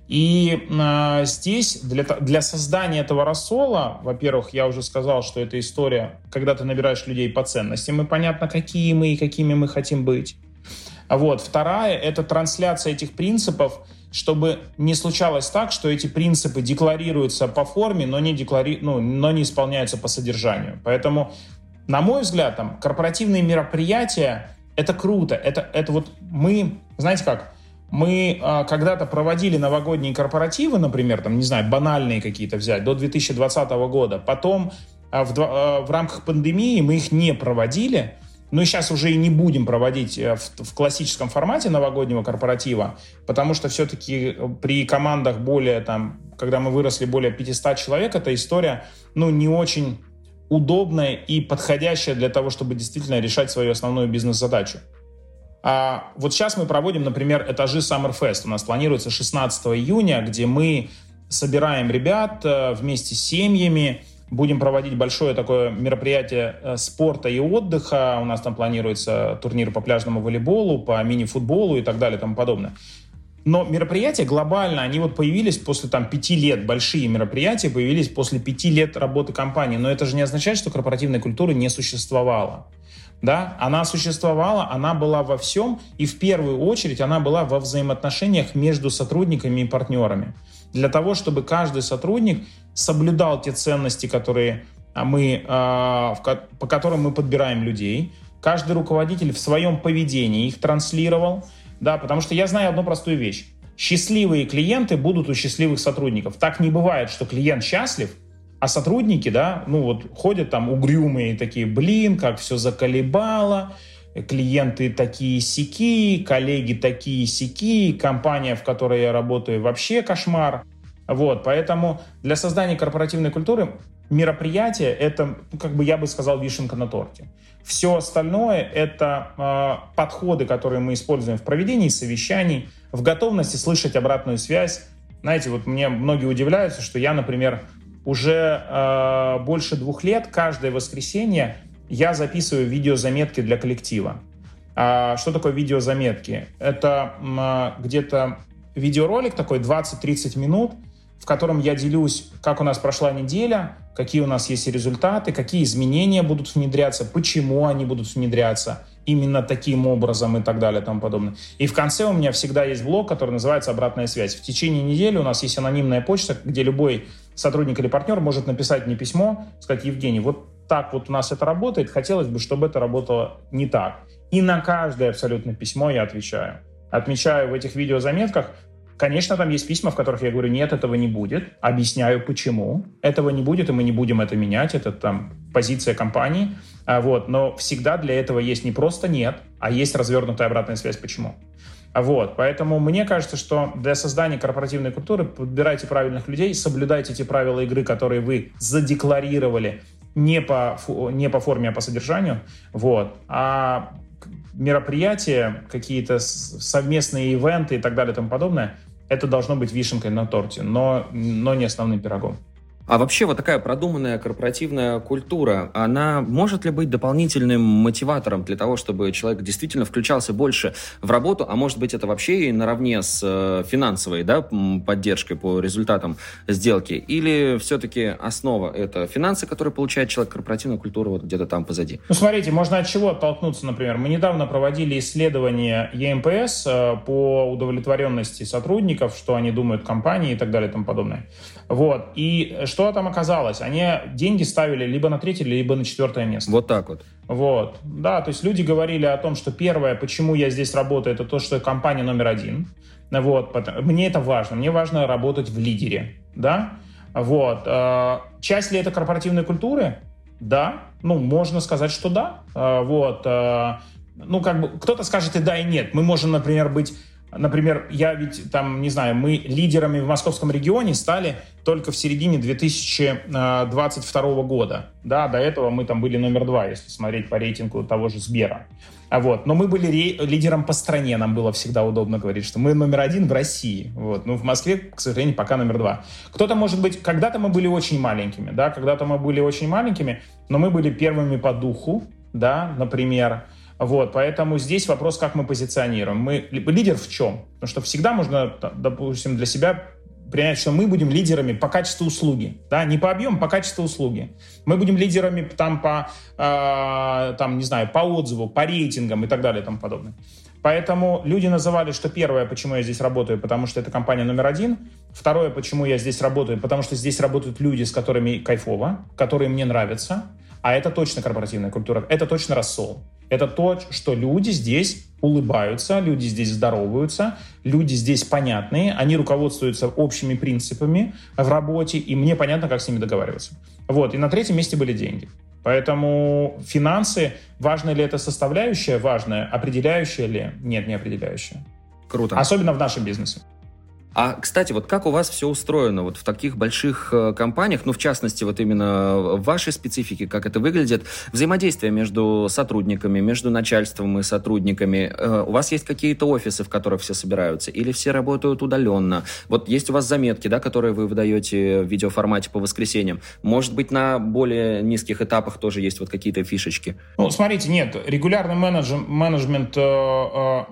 И э, здесь для, для создания этого рассола, во-первых, я уже сказал, что это история, когда ты набираешь людей по ценностям, и понятно, какие мы и какими мы хотим быть. Вот. Вторая — это трансляция этих принципов чтобы не случалось так, что эти принципы декларируются по форме, но не, деклари... ну, но не исполняются по содержанию. Поэтому, на мой взгляд, там, корпоративные мероприятия — это круто. Это, это вот мы, знаете как, мы э, когда-то проводили новогодние корпоративы, например, там, не знаю, банальные какие-то взять, до 2020 года. Потом э, в, э, в рамках пандемии мы их не проводили, ну сейчас уже и не будем проводить э, в, в классическом формате новогоднего корпоратива, потому что все-таки э, при командах более, там, когда мы выросли более 500 человек, эта история, ну, не очень удобная и подходящая для того, чтобы действительно решать свою основную бизнес-задачу. А вот сейчас мы проводим, например, этажи Summerfest. У нас планируется 16 июня, где мы собираем ребят э, вместе с семьями, Будем проводить большое такое мероприятие э, спорта и отдыха. У нас там планируется турнир по пляжному волейболу, по мини-футболу и так далее и тому подобное. Но мероприятия глобально, они вот появились после там пяти лет, большие мероприятия появились после пяти лет работы компании. Но это же не означает, что корпоративной культуры не существовало. Да, она существовала, она была во всем, и в первую очередь она была во взаимоотношениях между сотрудниками и партнерами. Для того, чтобы каждый сотрудник соблюдал те ценности, которые а, мы, а, по которым мы подбираем людей. Каждый руководитель в своем поведении их транслировал, да, потому что я знаю одну простую вещь. Счастливые клиенты будут у счастливых сотрудников. Так не бывает, что клиент счастлив, а сотрудники, да, ну вот ходят там угрюмые такие, блин, как все заколебало, клиенты такие сики, коллеги такие сики, компания, в которой я работаю, вообще кошмар. Вот, поэтому для создания корпоративной культуры мероприятие — это, ну, как бы я бы сказал, вишенка на торте. Все остальное — это э, подходы, которые мы используем в проведении совещаний, в готовности слышать обратную связь. Знаете, вот мне многие удивляются, что я, например, уже э, больше двух лет каждое воскресенье я записываю видеозаметки для коллектива. А что такое видеозаметки? Это э, где-то видеоролик такой 20-30 минут, в котором я делюсь, как у нас прошла неделя, какие у нас есть результаты, какие изменения будут внедряться, почему они будут внедряться именно таким образом и так далее и тому подобное. И в конце у меня всегда есть блок, который называется «Обратная связь». В течение недели у нас есть анонимная почта, где любой сотрудник или партнер может написать мне письмо, сказать, Евгений, вот так вот у нас это работает, хотелось бы, чтобы это работало не так. И на каждое абсолютно письмо я отвечаю. Отмечаю в этих видеозаметках Конечно, там есть письма, в которых я говорю, нет, этого не будет. Объясняю, почему. Этого не будет, и мы не будем это менять. Это там позиция компании. А, вот. Но всегда для этого есть не просто нет, а есть развернутая обратная связь, почему. А вот, поэтому мне кажется, что для создания корпоративной культуры подбирайте правильных людей, соблюдайте те правила игры, которые вы задекларировали не по, не по форме, а по содержанию. Вот. А мероприятия, какие-то совместные ивенты и так далее и тому подобное, это должно быть вишенкой на торте, но, но не основным пирогом. А вообще вот такая продуманная корпоративная культура, она может ли быть дополнительным мотиватором для того, чтобы человек действительно включался больше в работу, а может быть это вообще и наравне с э, финансовой да, поддержкой по результатам сделки? Или все-таки основа это финансы, которые получает человек, корпоративная культура вот где-то там позади? Ну смотрите, можно от чего оттолкнуться, например. Мы недавно проводили исследование ЕМПС э, по удовлетворенности сотрудников, что они думают компании и так далее и тому подобное. Вот. И что там оказалось? Они деньги ставили либо на третье, либо на четвертое место. Вот так вот. Вот. Да, то есть люди говорили о том, что первое, почему я здесь работаю, это то, что компания номер один. Вот. Мне это важно. Мне важно работать в лидере. Да? Вот. Э, часть ли это корпоративной культуры? Да. Ну, можно сказать, что да. Э, вот. Э, ну, как бы, кто-то скажет и да, и нет. Мы можем, например, быть Например, я ведь там, не знаю, мы лидерами в московском регионе стали только в середине 2022 года. Да, до этого мы там были номер два, если смотреть по рейтингу того же Сбера. А вот. Но мы были лидером по стране, нам было всегда удобно говорить, что мы номер один в России. Вот. Ну, в Москве, к сожалению, пока номер два. Кто-то, может быть, когда-то мы были очень маленькими, да, когда-то мы были очень маленькими, но мы были первыми по духу, да, например, вот, поэтому здесь вопрос, как мы позиционируем. Мы лидер в чем? Потому что всегда можно, допустим, для себя принять, что мы будем лидерами по качеству услуги, да, не по объему, по качеству услуги. Мы будем лидерами там по, э, там, не знаю, по отзыву, по рейтингам и так далее и тому подобное. Поэтому люди называли, что первое, почему я здесь работаю, потому что это компания номер один. Второе, почему я здесь работаю, потому что здесь работают люди, с которыми кайфово, которые мне нравятся. А это точно корпоративная культура, это точно рассол. Это то, что люди здесь улыбаются, люди здесь здороваются, люди здесь понятные, они руководствуются общими принципами в работе, и мне понятно, как с ними договариваться. Вот. И на третьем месте были деньги. Поэтому финансы, важна ли это составляющая, важная, определяющая ли? Нет, не определяющая. Круто. Особенно в нашем бизнесе. А, кстати, вот как у вас все устроено вот в таких больших э, компаниях, ну, в частности, вот именно в вашей специфике, как это выглядит, взаимодействие между сотрудниками, между начальством и сотрудниками? Э, у вас есть какие-то офисы, в которых все собираются, или все работают удаленно? Вот есть у вас заметки, да, которые вы выдаете в видеоформате по воскресеньям. Может быть, на более низких этапах тоже есть вот какие-то фишечки? Ну, смотрите, нет, регулярный менедж, менеджмент э, э,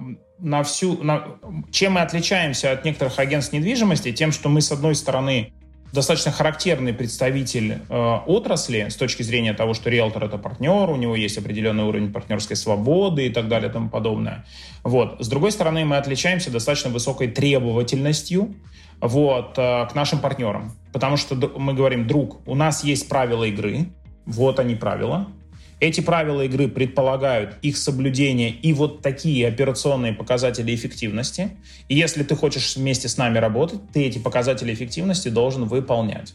на всю... На, чем мы отличаемся от некоторых агентств недвижимости? Тем, что мы, с одной стороны, достаточно характерный представитель э, отрасли с точки зрения того, что риэлтор — это партнер, у него есть определенный уровень партнерской свободы и так далее и тому подобное. Вот. С другой стороны, мы отличаемся достаточно высокой требовательностью вот, э, к нашим партнерам. Потому что мы говорим, друг, у нас есть правила игры, вот они правила, эти правила игры предполагают их соблюдение и вот такие операционные показатели эффективности. И если ты хочешь вместе с нами работать, ты эти показатели эффективности должен выполнять.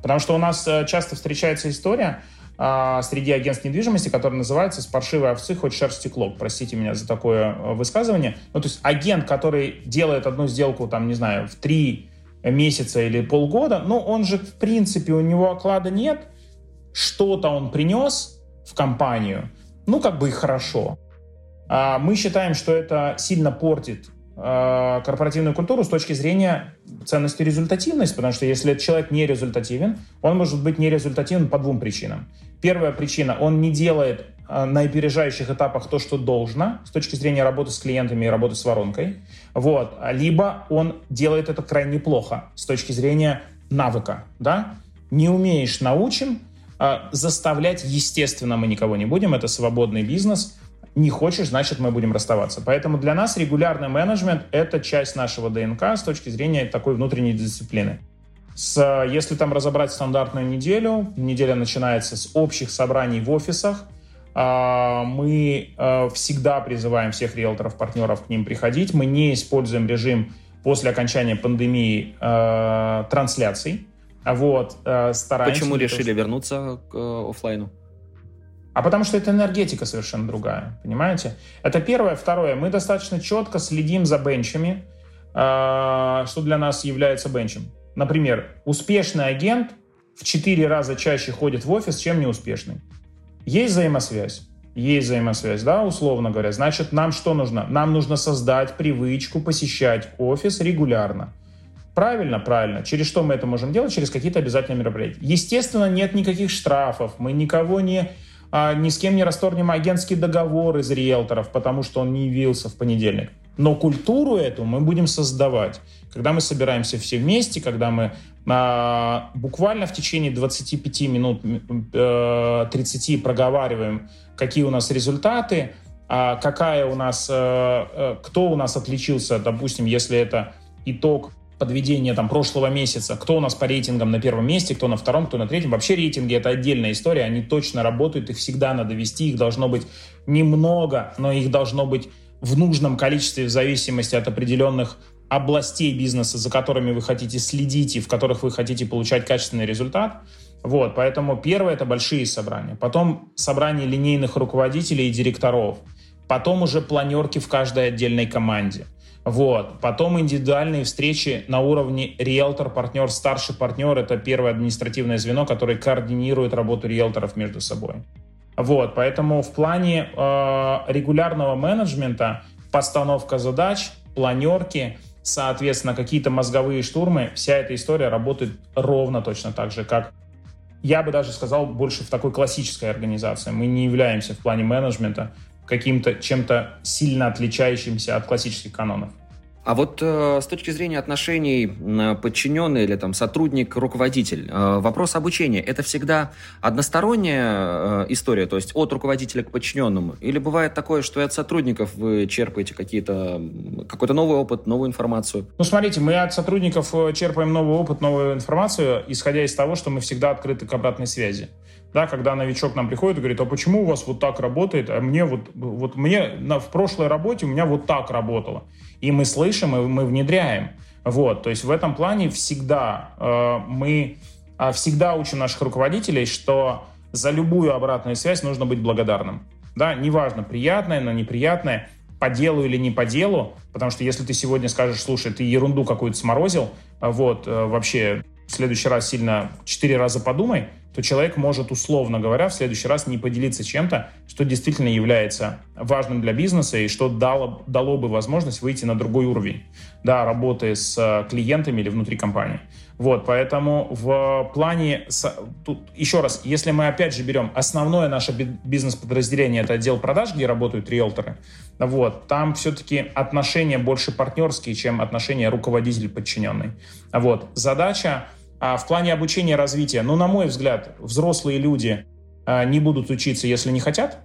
Потому что у нас э, часто встречается история а, среди агентств недвижимости, которая называется «С паршивой овцы хоть шерсти клок». Простите меня за такое э, высказывание. Ну, то есть агент, который делает одну сделку, там, не знаю, в три месяца или полгода, ну, он же, в принципе, у него оклада нет, что-то он принес, в компанию, ну, как бы и хорошо. А мы считаем, что это сильно портит а, корпоративную культуру с точки зрения ценности результативности, потому что если человек не результативен, он может быть не результативен по двум причинам. Первая причина, он не делает а, на опережающих этапах то, что должно с точки зрения работы с клиентами и работы с воронкой. Вот. Либо он делает это крайне плохо с точки зрения навыка. Да? Не умеешь – научим, заставлять, естественно, мы никого не будем, это свободный бизнес. Не хочешь, значит, мы будем расставаться. Поэтому для нас регулярный менеджмент — это часть нашего ДНК с точки зрения такой внутренней дисциплины. С, если там разобрать стандартную неделю, неделя начинается с общих собраний в офисах, а, мы а, всегда призываем всех риэлторов, партнеров к ним приходить. Мы не используем режим после окончания пандемии трансляций. Вот, э, стараемся... Почему решили вернуться к э, офлайну? А потому что это энергетика совершенно другая, понимаете? Это первое. Второе, мы достаточно четко следим за бенчами, э, что для нас является бенчем. Например, успешный агент в 4 раза чаще ходит в офис, чем неуспешный. Есть взаимосвязь? Есть взаимосвязь, да, условно говоря. Значит, нам что нужно? Нам нужно создать привычку посещать офис регулярно. Правильно, правильно. Через что мы это можем делать? Через какие-то обязательные мероприятия. Естественно, нет никаких штрафов. Мы никого не, а, ни с кем не расторгнем агентский договор из риэлторов, потому что он не явился в понедельник. Но культуру эту мы будем создавать. Когда мы собираемся все вместе, когда мы а, буквально в течение 25 минут, э, 30 проговариваем, какие у нас результаты, а какая у нас, э, э, кто у нас отличился, допустим, если это итог подведения там прошлого месяца, кто у нас по рейтингам на первом месте, кто на втором, кто на третьем. Вообще рейтинги — это отдельная история, они точно работают, их всегда надо вести, их должно быть немного, но их должно быть в нужном количестве в зависимости от определенных областей бизнеса, за которыми вы хотите следить и в которых вы хотите получать качественный результат. Вот, поэтому первое — это большие собрания. Потом собрание линейных руководителей и директоров. Потом уже планерки в каждой отдельной команде. Вот. Потом индивидуальные встречи на уровне риэлтор, партнер, старший партнер. Это первое административное звено, которое координирует работу риэлторов между собой. Вот. Поэтому в плане э, регулярного менеджмента постановка задач, планерки — соответственно, какие-то мозговые штурмы, вся эта история работает ровно точно так же, как я бы даже сказал, больше в такой классической организации. Мы не являемся в плане менеджмента каким-то чем-то сильно отличающимся от классических канонов. А вот э, с точки зрения отношений э, подчиненный или там сотрудник-руководитель, э, вопрос обучения – это всегда односторонняя э, история, то есть от руководителя к подчиненному? Или бывает такое, что и от сотрудников вы черпаете какие-то, какой-то новый опыт, новую информацию? Ну, смотрите, мы от сотрудников э, черпаем новый опыт, новую информацию, исходя из того, что мы всегда открыты к обратной связи. Да, когда новичок нам приходит и говорит, а почему у вас вот так работает, а мне вот, вот мне на, в прошлой работе у меня вот так работало и мы слышим, и мы внедряем. Вот, то есть в этом плане всегда э, мы э, всегда учим наших руководителей, что за любую обратную связь нужно быть благодарным. Да, неважно, приятное, но неприятное, по делу или не по делу, потому что если ты сегодня скажешь, слушай, ты ерунду какую-то сморозил, вот, э, вообще в следующий раз сильно четыре раза подумай, то человек может, условно говоря, в следующий раз не поделиться чем-то, что действительно является важным для бизнеса и что дало, дало бы возможность выйти на другой уровень, да, работы с э, клиентами или внутри компании. Вот, поэтому в плане, тут, еще раз, если мы опять же берем основное наше бизнес-подразделение, это отдел продаж, где работают риэлторы, вот, там все-таки отношения больше партнерские, чем отношения руководитель-подчиненный. Вот, задача а в плане обучения и развития, ну, на мой взгляд, взрослые люди а, не будут учиться, если не хотят.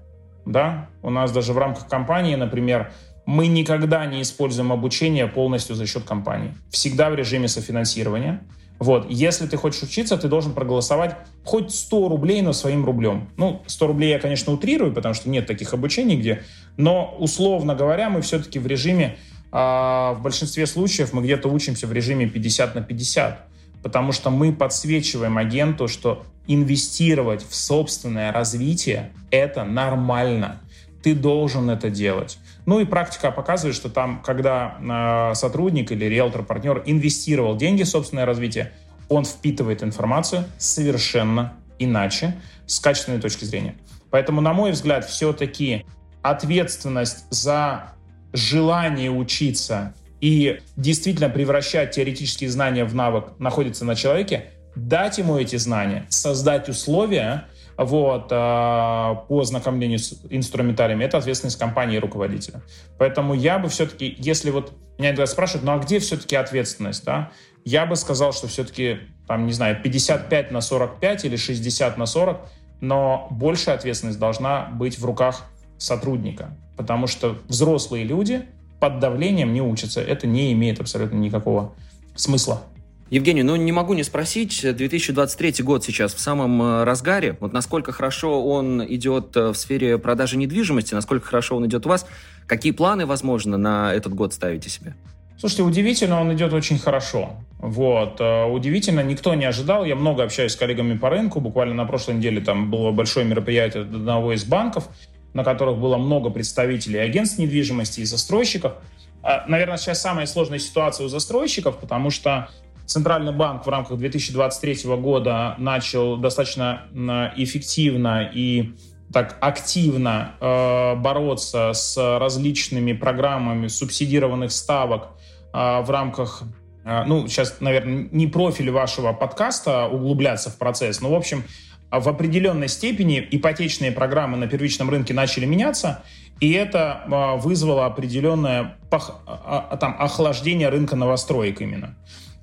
Да? У нас даже в рамках компании, например, мы никогда не используем обучение полностью за счет компании. Всегда в режиме софинансирования. Вот. Если ты хочешь учиться, ты должен проголосовать хоть 100 рублей, но своим рублем. Ну, 100 рублей я, конечно, утрирую, потому что нет таких обучений где. Но, условно говоря, мы все-таки в режиме, э, в большинстве случаев мы где-то учимся в режиме 50 на 50 потому что мы подсвечиваем агенту, что инвестировать в собственное развитие – это нормально. Ты должен это делать. Ну и практика показывает, что там, когда э, сотрудник или риэлтор-партнер инвестировал деньги в собственное развитие, он впитывает информацию совершенно иначе с качественной точки зрения. Поэтому, на мой взгляд, все-таки ответственность за желание учиться и действительно превращать теоретические знания в навык находится на человеке, дать ему эти знания, создать условия вот, а, по знакомлению с инструментариями, это ответственность компании и руководителя. Поэтому я бы все-таки, если вот меня иногда спрашивают, ну а где все-таки ответственность, да? Я бы сказал, что все-таки, там, не знаю, 55 на 45 или 60 на 40, но большая ответственность должна быть в руках сотрудника, потому что взрослые люди — под давлением не учатся. Это не имеет абсолютно никакого смысла. Евгений, ну не могу не спросить, 2023 год сейчас в самом э, разгаре. Вот насколько хорошо он идет э, в сфере продажи недвижимости, насколько хорошо он идет у вас, какие планы, возможно, на этот год ставите себе? Слушайте, удивительно, он идет очень хорошо. Вот. Э, удивительно, никто не ожидал. Я много общаюсь с коллегами по рынку. Буквально на прошлой неделе там было большое мероприятие одного из банков, на которых было много представителей агентств недвижимости и застройщиков. Наверное, сейчас самая сложная ситуация у застройщиков, потому что Центральный банк в рамках 2023 года начал достаточно эффективно и так активно э, бороться с различными программами субсидированных ставок э, в рамках, э, ну, сейчас, наверное, не профиль вашего подкаста углубляться в процесс, но, в общем, в определенной степени ипотечные программы на первичном рынке начали меняться, и это э, вызвало определенное пох, э, там, охлаждение рынка новостроек именно.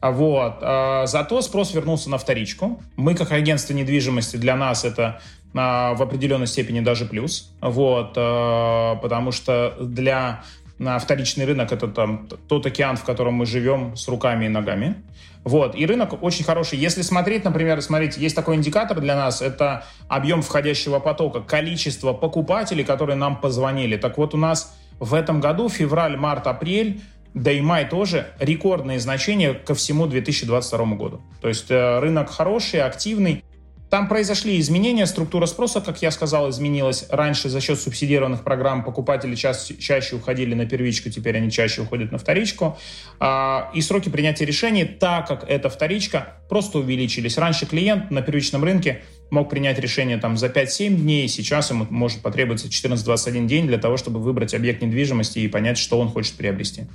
Вот. Зато спрос вернулся на вторичку. Мы, как агентство недвижимости, для нас это в определенной степени даже плюс. Вот. Потому что для на вторичный рынок это там тот океан, в котором мы живем с руками и ногами. Вот. И рынок очень хороший. Если смотреть, например, смотрите, есть такой индикатор для нас, это объем входящего потока, количество покупателей, которые нам позвонили. Так вот, у нас в этом году, февраль, март, апрель, да и май тоже рекордные значения ко всему 2022 году. То есть э, рынок хороший, активный. Там произошли изменения, структура спроса, как я сказал, изменилась. Раньше за счет субсидированных программ покупатели ча- чаще уходили на первичку, теперь они чаще уходят на вторичку. А, и сроки принятия решений, так как это вторичка, просто увеличились. Раньше клиент на первичном рынке мог принять решение там, за 5-7 дней, сейчас ему может потребоваться 14-21 день для того, чтобы выбрать объект недвижимости и понять, что он хочет приобрести.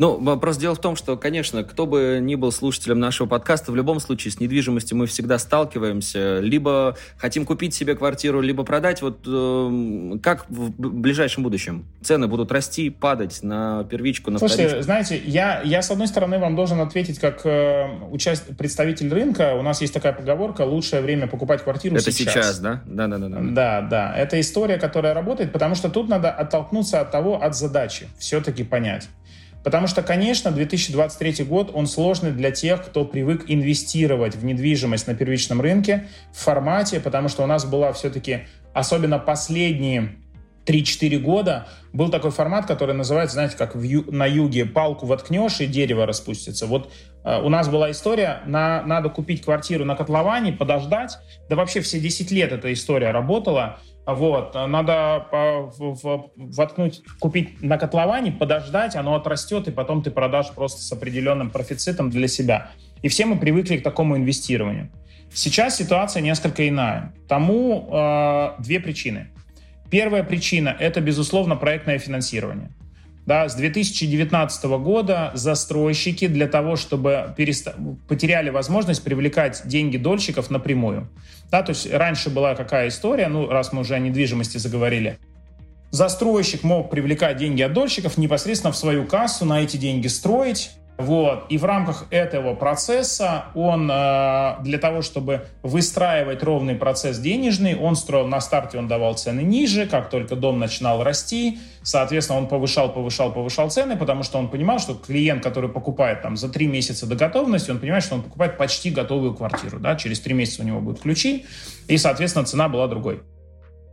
Ну, вопрос дело в том, что, конечно, кто бы ни был слушателем нашего подкаста, в любом случае с недвижимостью мы всегда сталкиваемся. Либо хотим купить себе квартиру, либо продать. Вот э, как в ближайшем будущем? Цены будут расти, падать на первичку, на Слушайте, вторичку? знаете, я, я с одной стороны вам должен ответить как э, участ... представитель рынка. У нас есть такая поговорка «лучшее время покупать квартиру Это сейчас». сейчас, да? Да, да, да. Да, да. да. Это история, которая работает, потому что тут надо оттолкнуться от того, от задачи. Все-таки понять. Потому что, конечно, 2023 год, он сложный для тех, кто привык инвестировать в недвижимость на первичном рынке в формате, потому что у нас была все-таки, особенно последние 3-4 года, был такой формат, который называется, знаете, как в ю, на юге палку воткнешь и дерево распустится. Вот э, у нас была история, на, надо купить квартиру на котловане, подождать. Да вообще все 10 лет эта история работала. Вот, надо воткнуть, купить на котловане, подождать, оно отрастет, и потом ты продашь просто с определенным профицитом для себя. И все мы привыкли к такому инвестированию. Сейчас ситуация несколько иная. Тому э, две причины. Первая причина – это, безусловно, проектное финансирование. Да, с 2019 года застройщики для того, чтобы переста... потеряли возможность привлекать деньги дольщиков напрямую. Да, то есть раньше была какая история, ну, раз мы уже о недвижимости заговорили, застройщик мог привлекать деньги от дольщиков непосредственно в свою кассу, на эти деньги строить, вот. И в рамках этого процесса он э, для того, чтобы выстраивать ровный процесс денежный, он строил на старте, он давал цены ниже, как только дом начинал расти, соответственно, он повышал, повышал, повышал цены, потому что он понимал, что клиент, который покупает там за три месяца до готовности, он понимает, что он покупает почти готовую квартиру, да, через три месяца у него будут ключи, и, соответственно, цена была другой.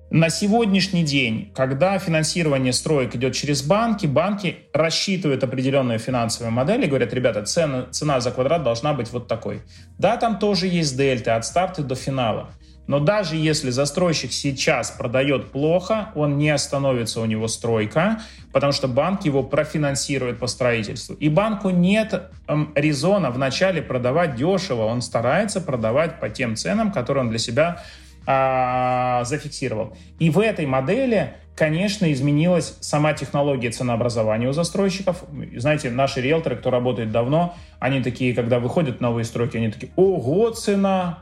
На сегодняшний день, когда финансирование строек идет через банки, банки рассчитывают определенную финансовую модель и говорят, ребята, цена, цена за квадрат должна быть вот такой. Да, там тоже есть дельта от старта до финала. Но даже если застройщик сейчас продает плохо, он не остановится у него стройка, потому что банк его профинансирует по строительству. И банку нет эм, резона вначале продавать дешево, он старается продавать по тем ценам, которые он для себя а, зафиксировал. И в этой модели, конечно, изменилась сама технология ценообразования у застройщиков. Знаете, наши риэлторы, кто работает давно, они такие, когда выходят новые стройки, они такие, ого, цена!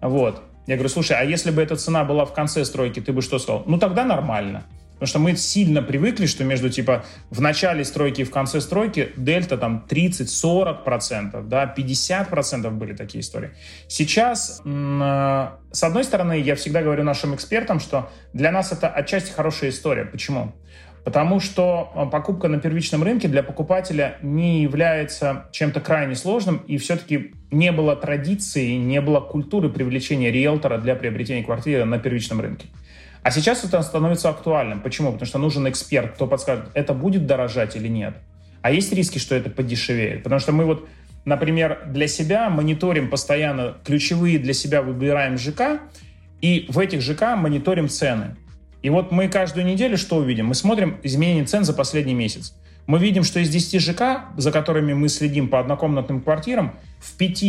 Вот. Я говорю, слушай, а если бы эта цена была в конце стройки, ты бы что сказал? Ну, тогда нормально. Потому что мы сильно привыкли, что между типа в начале стройки и в конце стройки дельта там 30-40 процентов, да, 50 процентов были такие истории. Сейчас, э, с одной стороны, я всегда говорю нашим экспертам, что для нас это отчасти хорошая история. Почему? Потому что э, покупка на первичном рынке для покупателя не является чем-то крайне сложным, и все-таки не было традиции, не было культуры привлечения риэлтора для приобретения квартиры на первичном рынке. А сейчас это становится актуальным. Почему? Потому что нужен эксперт, кто подскажет, это будет дорожать или нет. А есть риски, что это подешевеет. Потому что мы вот, например, для себя мониторим постоянно ключевые для себя выбираем ЖК, и в этих ЖК мониторим цены. И вот мы каждую неделю что увидим? Мы смотрим изменение цен за последний месяц. Мы видим, что из 10 ЖК, за которыми мы следим по однокомнатным квартирам, в 5,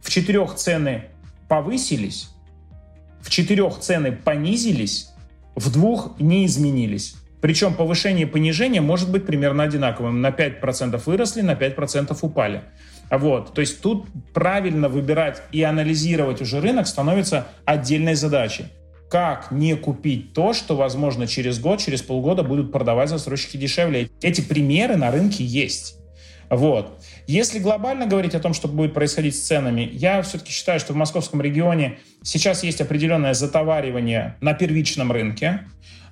в 4 цены повысились, в 4 цены понизились, в двух не изменились. Причем повышение и понижение может быть примерно одинаковым. На 5% выросли, на 5% упали. Вот. То есть тут правильно выбирать и анализировать уже рынок становится отдельной задачей. Как не купить то, что, возможно, через год, через полгода будут продавать застройщики дешевле? Эти примеры на рынке есть. Вот. Если глобально говорить о том, что будет происходить с ценами, я все-таки считаю, что в московском регионе сейчас есть определенное затоваривание на первичном рынке.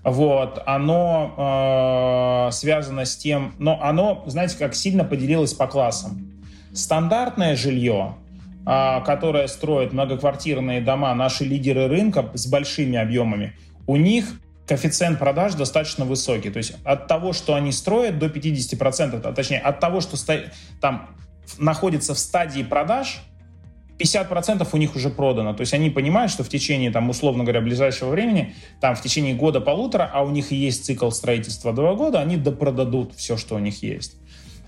Вот, оно э, связано с тем, но оно, знаете, как сильно поделилось по классам. Стандартное жилье, э, которое строят многоквартирные дома, наши лидеры рынка с большими объемами, у них коэффициент продаж достаточно высокий. То есть от того, что они строят, до 50%, а точнее от того, что там находится в стадии продаж, 50% у них уже продано. То есть они понимают, что в течение, там, условно говоря, ближайшего времени, там, в течение года-полутора, а у них есть цикл строительства два года, они допродадут все, что у них есть.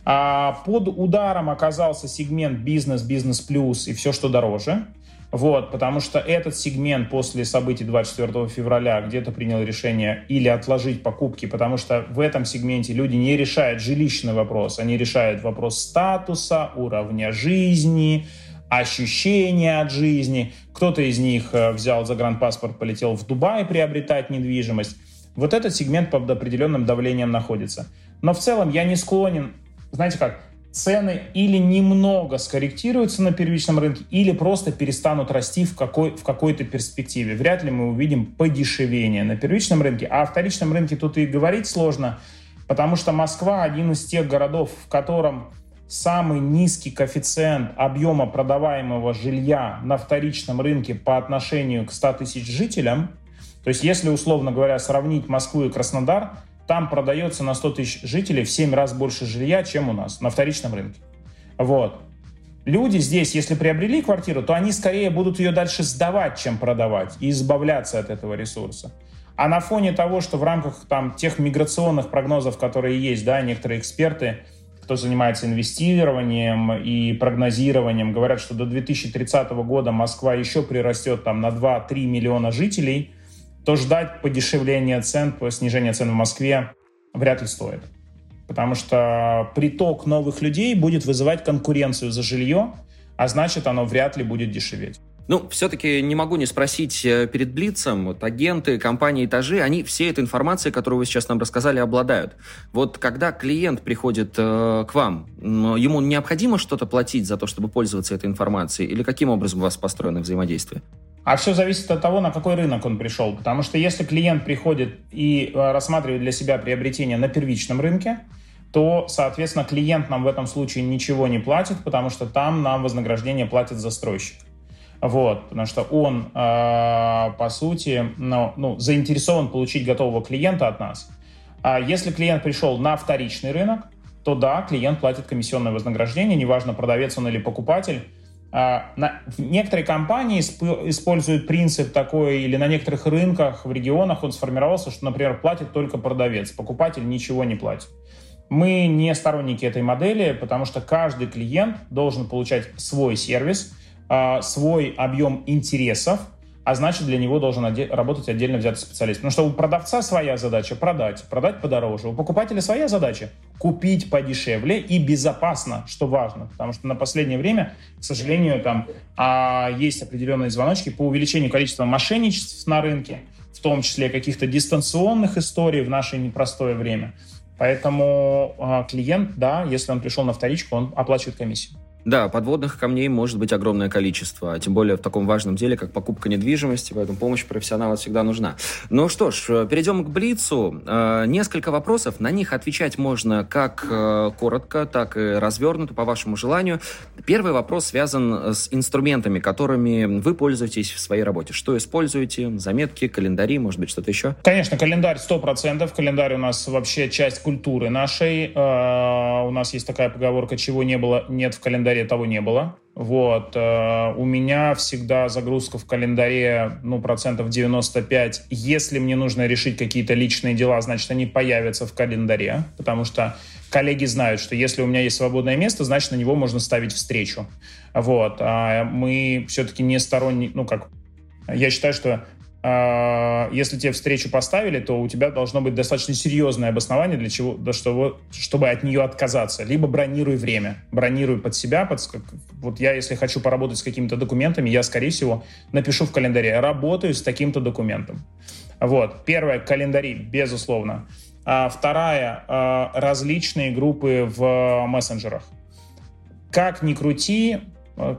А под ударом оказался сегмент бизнес, бизнес плюс и все, что дороже. Вот, потому что этот сегмент после событий 24 февраля где-то принял решение или отложить покупки, потому что в этом сегменте люди не решают жилищный вопрос, они решают вопрос статуса, уровня жизни, ощущения от жизни. Кто-то из них э, взял загранпаспорт, полетел в Дубай приобретать недвижимость. Вот этот сегмент под определенным давлением находится. Но в целом я не склонен, знаете как, цены или немного скорректируются на первичном рынке, или просто перестанут расти в, какой, в какой-то перспективе. Вряд ли мы увидим подешевение на первичном рынке. А о вторичном рынке тут и говорить сложно, потому что Москва один из тех городов, в котором самый низкий коэффициент объема продаваемого жилья на вторичном рынке по отношению к 100 тысяч жителям. То есть если, условно говоря, сравнить Москву и Краснодар, там продается на 100 тысяч жителей в 7 раз больше жилья, чем у нас на вторичном рынке. Вот. Люди здесь, если приобрели квартиру, то они скорее будут ее дальше сдавать, чем продавать, и избавляться от этого ресурса. А на фоне того, что в рамках там, тех миграционных прогнозов, которые есть, да, некоторые эксперты кто занимается инвестированием и прогнозированием, говорят, что до 2030 года Москва еще прирастет там на 2-3 миллиона жителей, то ждать подешевления цен, снижения цен в Москве вряд ли стоит. Потому что приток новых людей будет вызывать конкуренцию за жилье, а значит, оно вряд ли будет дешеветь. Ну, все-таки не могу не спросить э, перед Блицем, вот агенты, компании «Этажи», они всей этой информацией, которую вы сейчас нам рассказали, обладают. Вот когда клиент приходит э, к вам, ему необходимо что-то платить за то, чтобы пользоваться этой информацией? Или каким образом у вас построено взаимодействие? А все зависит от того, на какой рынок он пришел. Потому что если клиент приходит и э, рассматривает для себя приобретение на первичном рынке, то, соответственно, клиент нам в этом случае ничего не платит, потому что там нам вознаграждение платит застройщик. Вот, потому что он, э, по сути, ну, ну, заинтересован получить готового клиента от нас. А если клиент пришел на вторичный рынок, то да, клиент платит комиссионное вознаграждение, неважно, продавец он или покупатель. А, на, некоторые компании используют принцип такой, или на некоторых рынках в регионах он сформировался, что, например, платит только продавец, покупатель ничего не платит. Мы не сторонники этой модели, потому что каждый клиент должен получать свой сервис, э, свой объем интересов, а значит, для него должен оде- работать отдельно взятый специалист. Потому что у продавца своя задача – продать, продать подороже. У покупателя своя задача – купить подешевле и безопасно, что важно. Потому что на последнее время, к сожалению, там а, есть определенные звоночки по увеличению количества мошенничеств на рынке, в том числе каких-то дистанционных историй в наше непростое время. Поэтому а, клиент, да, если он пришел на вторичку, он оплачивает комиссию. Да, подводных камней может быть огромное количество, тем более в таком важном деле, как покупка недвижимости, поэтому помощь профессионала всегда нужна. Ну что ж, перейдем к Блицу. Э, несколько вопросов, на них отвечать можно как э, коротко, так и развернуто, по вашему желанию. Первый вопрос связан с инструментами, которыми вы пользуетесь в своей работе. Что используете? Заметки, календари, может быть, что-то еще? Конечно, календарь 100%. Календарь у нас вообще часть культуры нашей. Э, у нас есть такая поговорка, чего не было, нет в календаре календаре того не было. Вот. Э, у меня всегда загрузка в календаре, ну, процентов 95. Если мне нужно решить какие-то личные дела, значит, они появятся в календаре, потому что коллеги знают, что если у меня есть свободное место, значит, на него можно ставить встречу. Вот. А мы все-таки не сторонние, ну, как... Я считаю, что если тебе встречу поставили, то у тебя должно быть достаточно серьезное обоснование для чего, да, чтобы, чтобы от нее отказаться. Либо бронируй время, бронируй под себя. Под, вот я, если хочу поработать с какими-то документами, я, скорее всего, напишу в календаре «работаю с таким-то документом». Вот. Первое — календари, безусловно. А вторая — различные группы в мессенджерах. Как ни крути,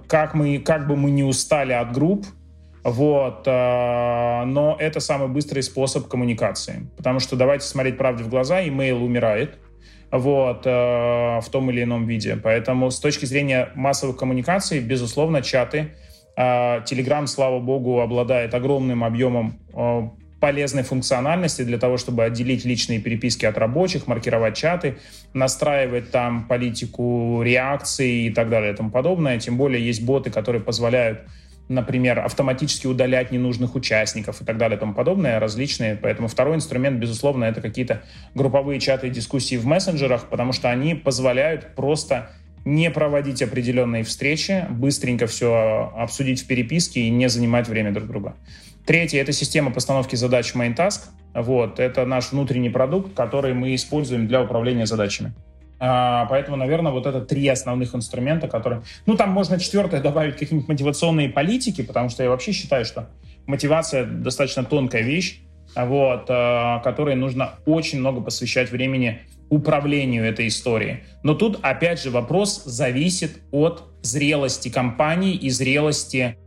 как, мы, как бы мы не устали от групп — вот, э, но это самый быстрый способ коммуникации, потому что давайте смотреть правде в глаза, имейл умирает, вот, э, в том или ином виде. Поэтому с точки зрения массовых коммуникаций, безусловно, чаты, Telegram, э, слава богу, обладает огромным объемом полезной функциональности для того, чтобы отделить личные переписки от рабочих, маркировать чаты, настраивать там политику реакции и так далее и тому подобное. Тем более есть боты, которые позволяют например, автоматически удалять ненужных участников и так далее и тому подобное, различные. Поэтому второй инструмент, безусловно, это какие-то групповые чаты и дискуссии в мессенджерах, потому что они позволяют просто не проводить определенные встречи, быстренько все обсудить в переписке и не занимать время друг друга. Третье — это система постановки задач Main Task. Вот, это наш внутренний продукт, который мы используем для управления задачами. А, поэтому, наверное, вот это три основных инструмента, которые... Ну, там можно четвертое добавить какие-нибудь мотивационные политики, потому что я вообще считаю, что мотивация достаточно тонкая вещь, вот, а, которой нужно очень много посвящать времени управлению этой историей. Но тут, опять же, вопрос зависит от зрелости компании и зрелости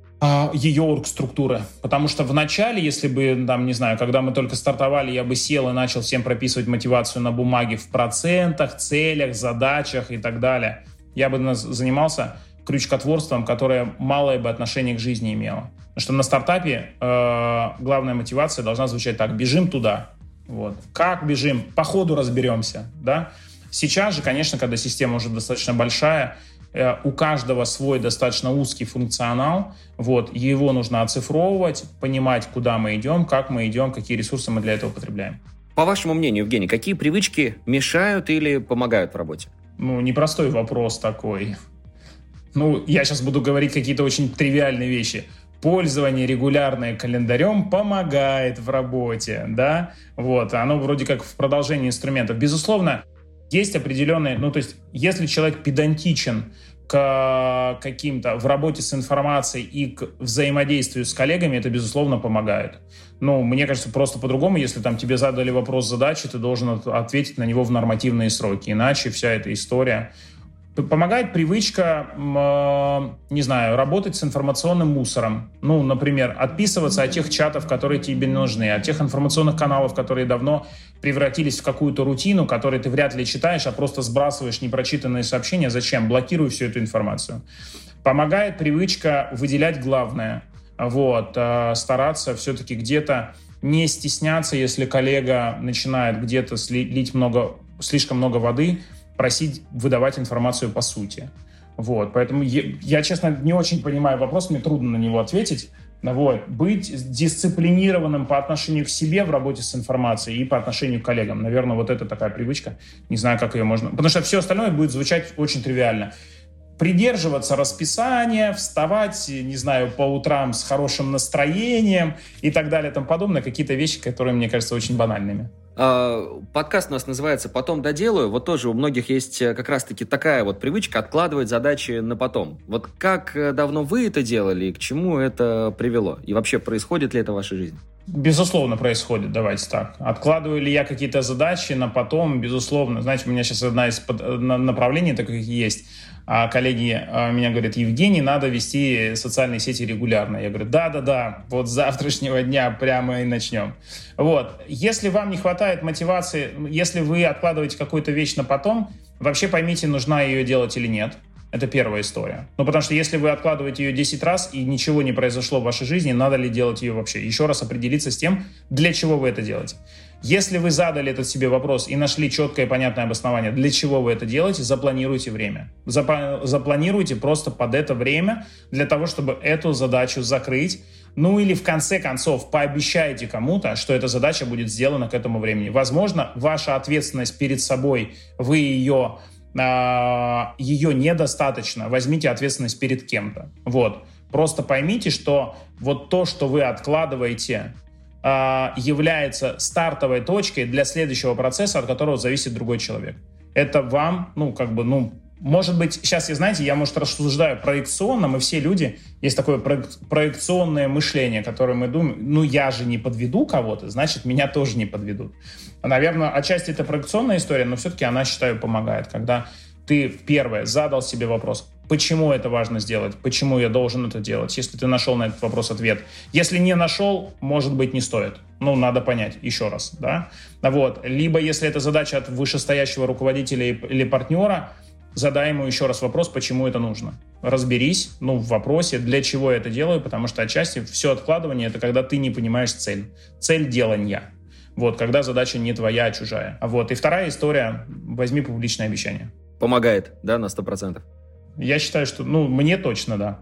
ее оргструктуры. Потому что в начале, если бы, там, не знаю, когда мы только стартовали, я бы сел и начал всем прописывать мотивацию на бумаге в процентах, целях, задачах и так далее, я бы занимался крючкотворством, которое малое бы отношение к жизни имело. Потому что на стартапе э, главная мотивация должна звучать так: бежим туда. Вот. Как бежим? По ходу разберемся. Да? Сейчас же, конечно, когда система уже достаточно большая, у каждого свой достаточно узкий функционал, вот, его нужно оцифровывать, понимать, куда мы идем, как мы идем, какие ресурсы мы для этого потребляем. По вашему мнению, Евгений, какие привычки мешают или помогают в работе? Ну, непростой вопрос такой. Ну, я сейчас буду говорить какие-то очень тривиальные вещи. Пользование регулярное календарем помогает в работе, да? Вот, оно вроде как в продолжении инструментов. Безусловно, есть определенные, ну то есть если человек педантичен к каким-то в работе с информацией и к взаимодействию с коллегами, это, безусловно, помогает. Ну, мне кажется, просто по-другому, если там тебе задали вопрос задачи, ты должен ответить на него в нормативные сроки, иначе вся эта история Помогает привычка, не знаю, работать с информационным мусором. Ну, например, отписываться от тех чатов, которые тебе нужны, от тех информационных каналов, которые давно превратились в какую-то рутину, которые ты вряд ли читаешь, а просто сбрасываешь непрочитанные сообщения. Зачем? Блокируй всю эту информацию. Помогает привычка выделять главное. Вот, э, стараться все-таки где-то не стесняться, если коллега начинает где-то слить много, слишком много воды, просить выдавать информацию по сути. Вот, поэтому я, я, честно, не очень понимаю вопрос, мне трудно на него ответить. Вот. Быть дисциплинированным по отношению к себе в работе с информацией и по отношению к коллегам. Наверное, вот это такая привычка. Не знаю, как ее можно... Потому что все остальное будет звучать очень тривиально. Придерживаться расписания, вставать, не знаю, по утрам с хорошим настроением и так далее и тому подобное. Какие-то вещи, которые, мне кажется, очень банальными. А, подкаст у нас называется «Потом доделаю». Вот тоже у многих есть э, как раз-таки такая вот привычка откладывать задачи на потом. Вот как э, давно вы это делали и к чему это привело? И вообще, происходит ли это в вашей жизни? Безусловно, происходит, давайте так. Откладываю ли я какие-то задачи на потом? Безусловно. Знаете, у меня сейчас одна из направлений таких есть. А коллеги а, меня говорят, Евгений, надо вести социальные сети регулярно. Я говорю, да-да-да, вот с завтрашнего дня прямо и начнем. Вот. Если вам не хватает мотивации, если вы откладываете какую-то вещь на потом, вообще поймите, нужна ее делать или нет. Это первая история. Ну, потому что если вы откладываете ее 10 раз и ничего не произошло в вашей жизни, надо ли делать ее вообще? Еще раз определиться с тем, для чего вы это делаете. Если вы задали этот себе вопрос и нашли четкое и понятное обоснование, для чего вы это делаете, запланируйте время. Запланируйте просто под это время для того, чтобы эту задачу закрыть. Ну или в конце концов пообещайте кому-то, что эта задача будет сделана к этому времени. Возможно, ваша ответственность перед собой, вы ее а, ее недостаточно, возьмите ответственность перед кем-то. Вот. Просто поймите, что вот то, что вы откладываете, является стартовой точкой для следующего процесса, от которого зависит другой человек. Это вам, ну, как бы, ну, может быть, сейчас, я, знаете, я, может, рассуждаю проекционно, мы все люди, есть такое проекционное мышление, которое мы думаем, ну, я же не подведу кого-то, значит, меня тоже не подведут. Наверное, отчасти это проекционная история, но все-таки она, считаю, помогает, когда ты, первое, задал себе вопрос, почему это важно сделать, почему я должен это делать, если ты нашел на этот вопрос ответ. Если не нашел, может быть, не стоит. Ну, надо понять еще раз, да. Вот. Либо, если это задача от вышестоящего руководителя или партнера, задай ему еще раз вопрос, почему это нужно. Разберись, ну, в вопросе, для чего я это делаю, потому что отчасти все откладывание — это когда ты не понимаешь цель. Цель делания. Вот, когда задача не твоя, а чужая. Вот. И вторая история — возьми публичное обещание. Помогает, да, на 100%? Я считаю, что, ну, мне точно, да.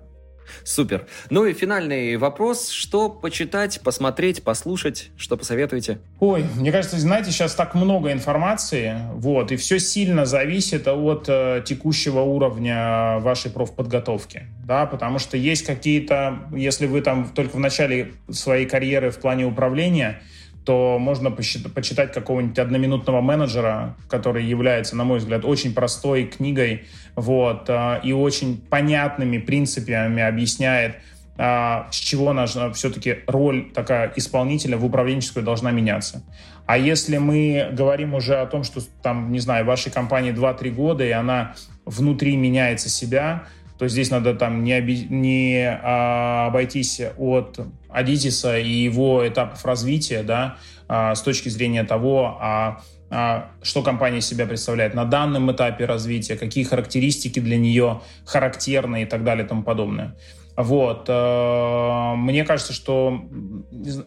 Супер. Ну и финальный вопрос. Что почитать, посмотреть, послушать? Что посоветуете? Ой, мне кажется, знаете, сейчас так много информации, вот, и все сильно зависит от э, текущего уровня вашей профподготовки, да, потому что есть какие-то, если вы там только в начале своей карьеры в плане управления, то можно почитать какого-нибудь одноминутного менеджера, который является, на мой взгляд, очень простой книгой вот, а, и очень понятными принципами объясняет, а, с чего нужна все-таки роль такая исполнителя в управленческую должна меняться. А если мы говорим уже о том, что там, не знаю, вашей компании 2-3 года, и она внутри меняется себя, то здесь надо там не, оби- не а, обойтись от Адитиса и его этапов развития, да, а, с точки зрения того, а, а, что компания себя представляет на данном этапе развития, какие характеристики для нее характерны и так далее и тому подобное. Вот. Э, мне кажется, что,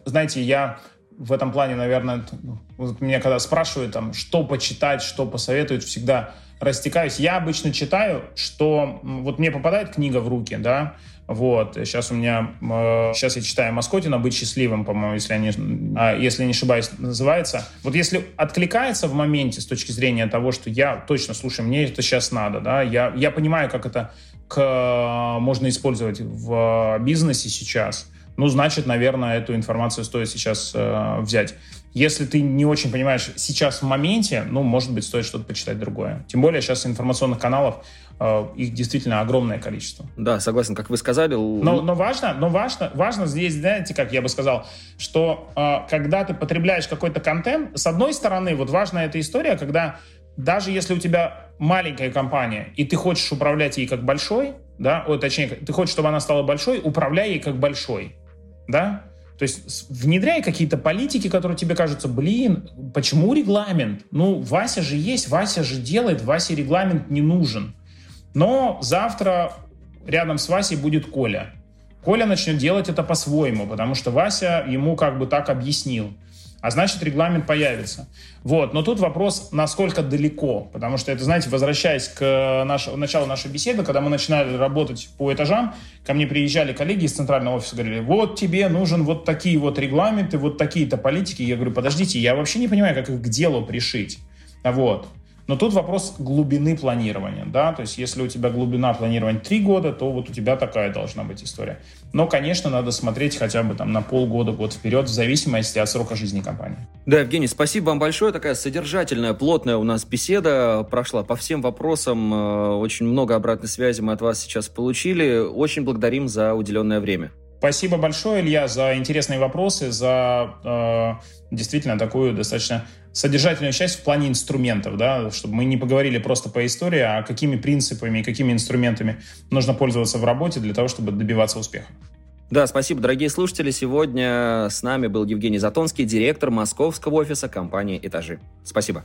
знаете, я в этом плане, наверное, вот меня когда спрашивают, там, что почитать, что посоветуют, всегда растекаюсь. Я обычно читаю, что вот мне попадает книга в руки, да, вот, сейчас у меня, э, сейчас я читаю Маскотина «Быть счастливым», по-моему, если не, э, если не ошибаюсь, называется. Вот если откликается в моменте с точки зрения того, что я точно, слушай, мне это сейчас надо, да, я, я понимаю, как это к, можно использовать в бизнесе сейчас, ну, значит, наверное, эту информацию стоит сейчас э, взять. Если ты не очень понимаешь сейчас в моменте, ну, может быть, стоит что-то почитать другое. Тем более сейчас информационных каналов э, их действительно огромное количество. Да, согласен, как вы сказали. Но, но важно, но важно, важно здесь, знаете, как я бы сказал, что э, когда ты потребляешь какой-то контент, с одной стороны, вот важна эта история, когда даже если у тебя маленькая компания, и ты хочешь управлять ей как большой, да, о, точнее, ты хочешь, чтобы она стала большой, управляй ей как большой, да, то есть внедряй какие-то политики, которые тебе кажутся, блин, почему регламент? Ну, Вася же есть, Вася же делает, Васе регламент не нужен. Но завтра рядом с Васей будет Коля. Коля начнет делать это по-своему, потому что Вася ему как бы так объяснил а значит регламент появится. Вот. Но тут вопрос, насколько далеко, потому что это, знаете, возвращаясь к наш, началу нашей беседы, когда мы начинали работать по этажам, ко мне приезжали коллеги из центрального офиса, говорили, вот тебе нужен вот такие вот регламенты, вот такие-то политики. Я говорю, подождите, я вообще не понимаю, как их к делу пришить. Вот. Но тут вопрос глубины планирования, да, то есть если у тебя глубина планирования 3 года, то вот у тебя такая должна быть история. Но, конечно, надо смотреть хотя бы там на полгода, год вперед, в зависимости от срока жизни компании. Да, Евгений, спасибо вам большое. Такая содержательная, плотная у нас беседа прошла по всем вопросам. Э, очень много обратной связи мы от вас сейчас получили. Очень благодарим за уделенное время. Спасибо большое, Илья, за интересные вопросы, за э, действительно такую достаточно содержательную часть в плане инструментов, да, чтобы мы не поговорили просто по истории, а какими принципами и какими инструментами нужно пользоваться в работе для того, чтобы добиваться успеха. Да, спасибо, дорогие слушатели. Сегодня с нами был Евгений Затонский, директор московского офиса компании «Этажи». Спасибо.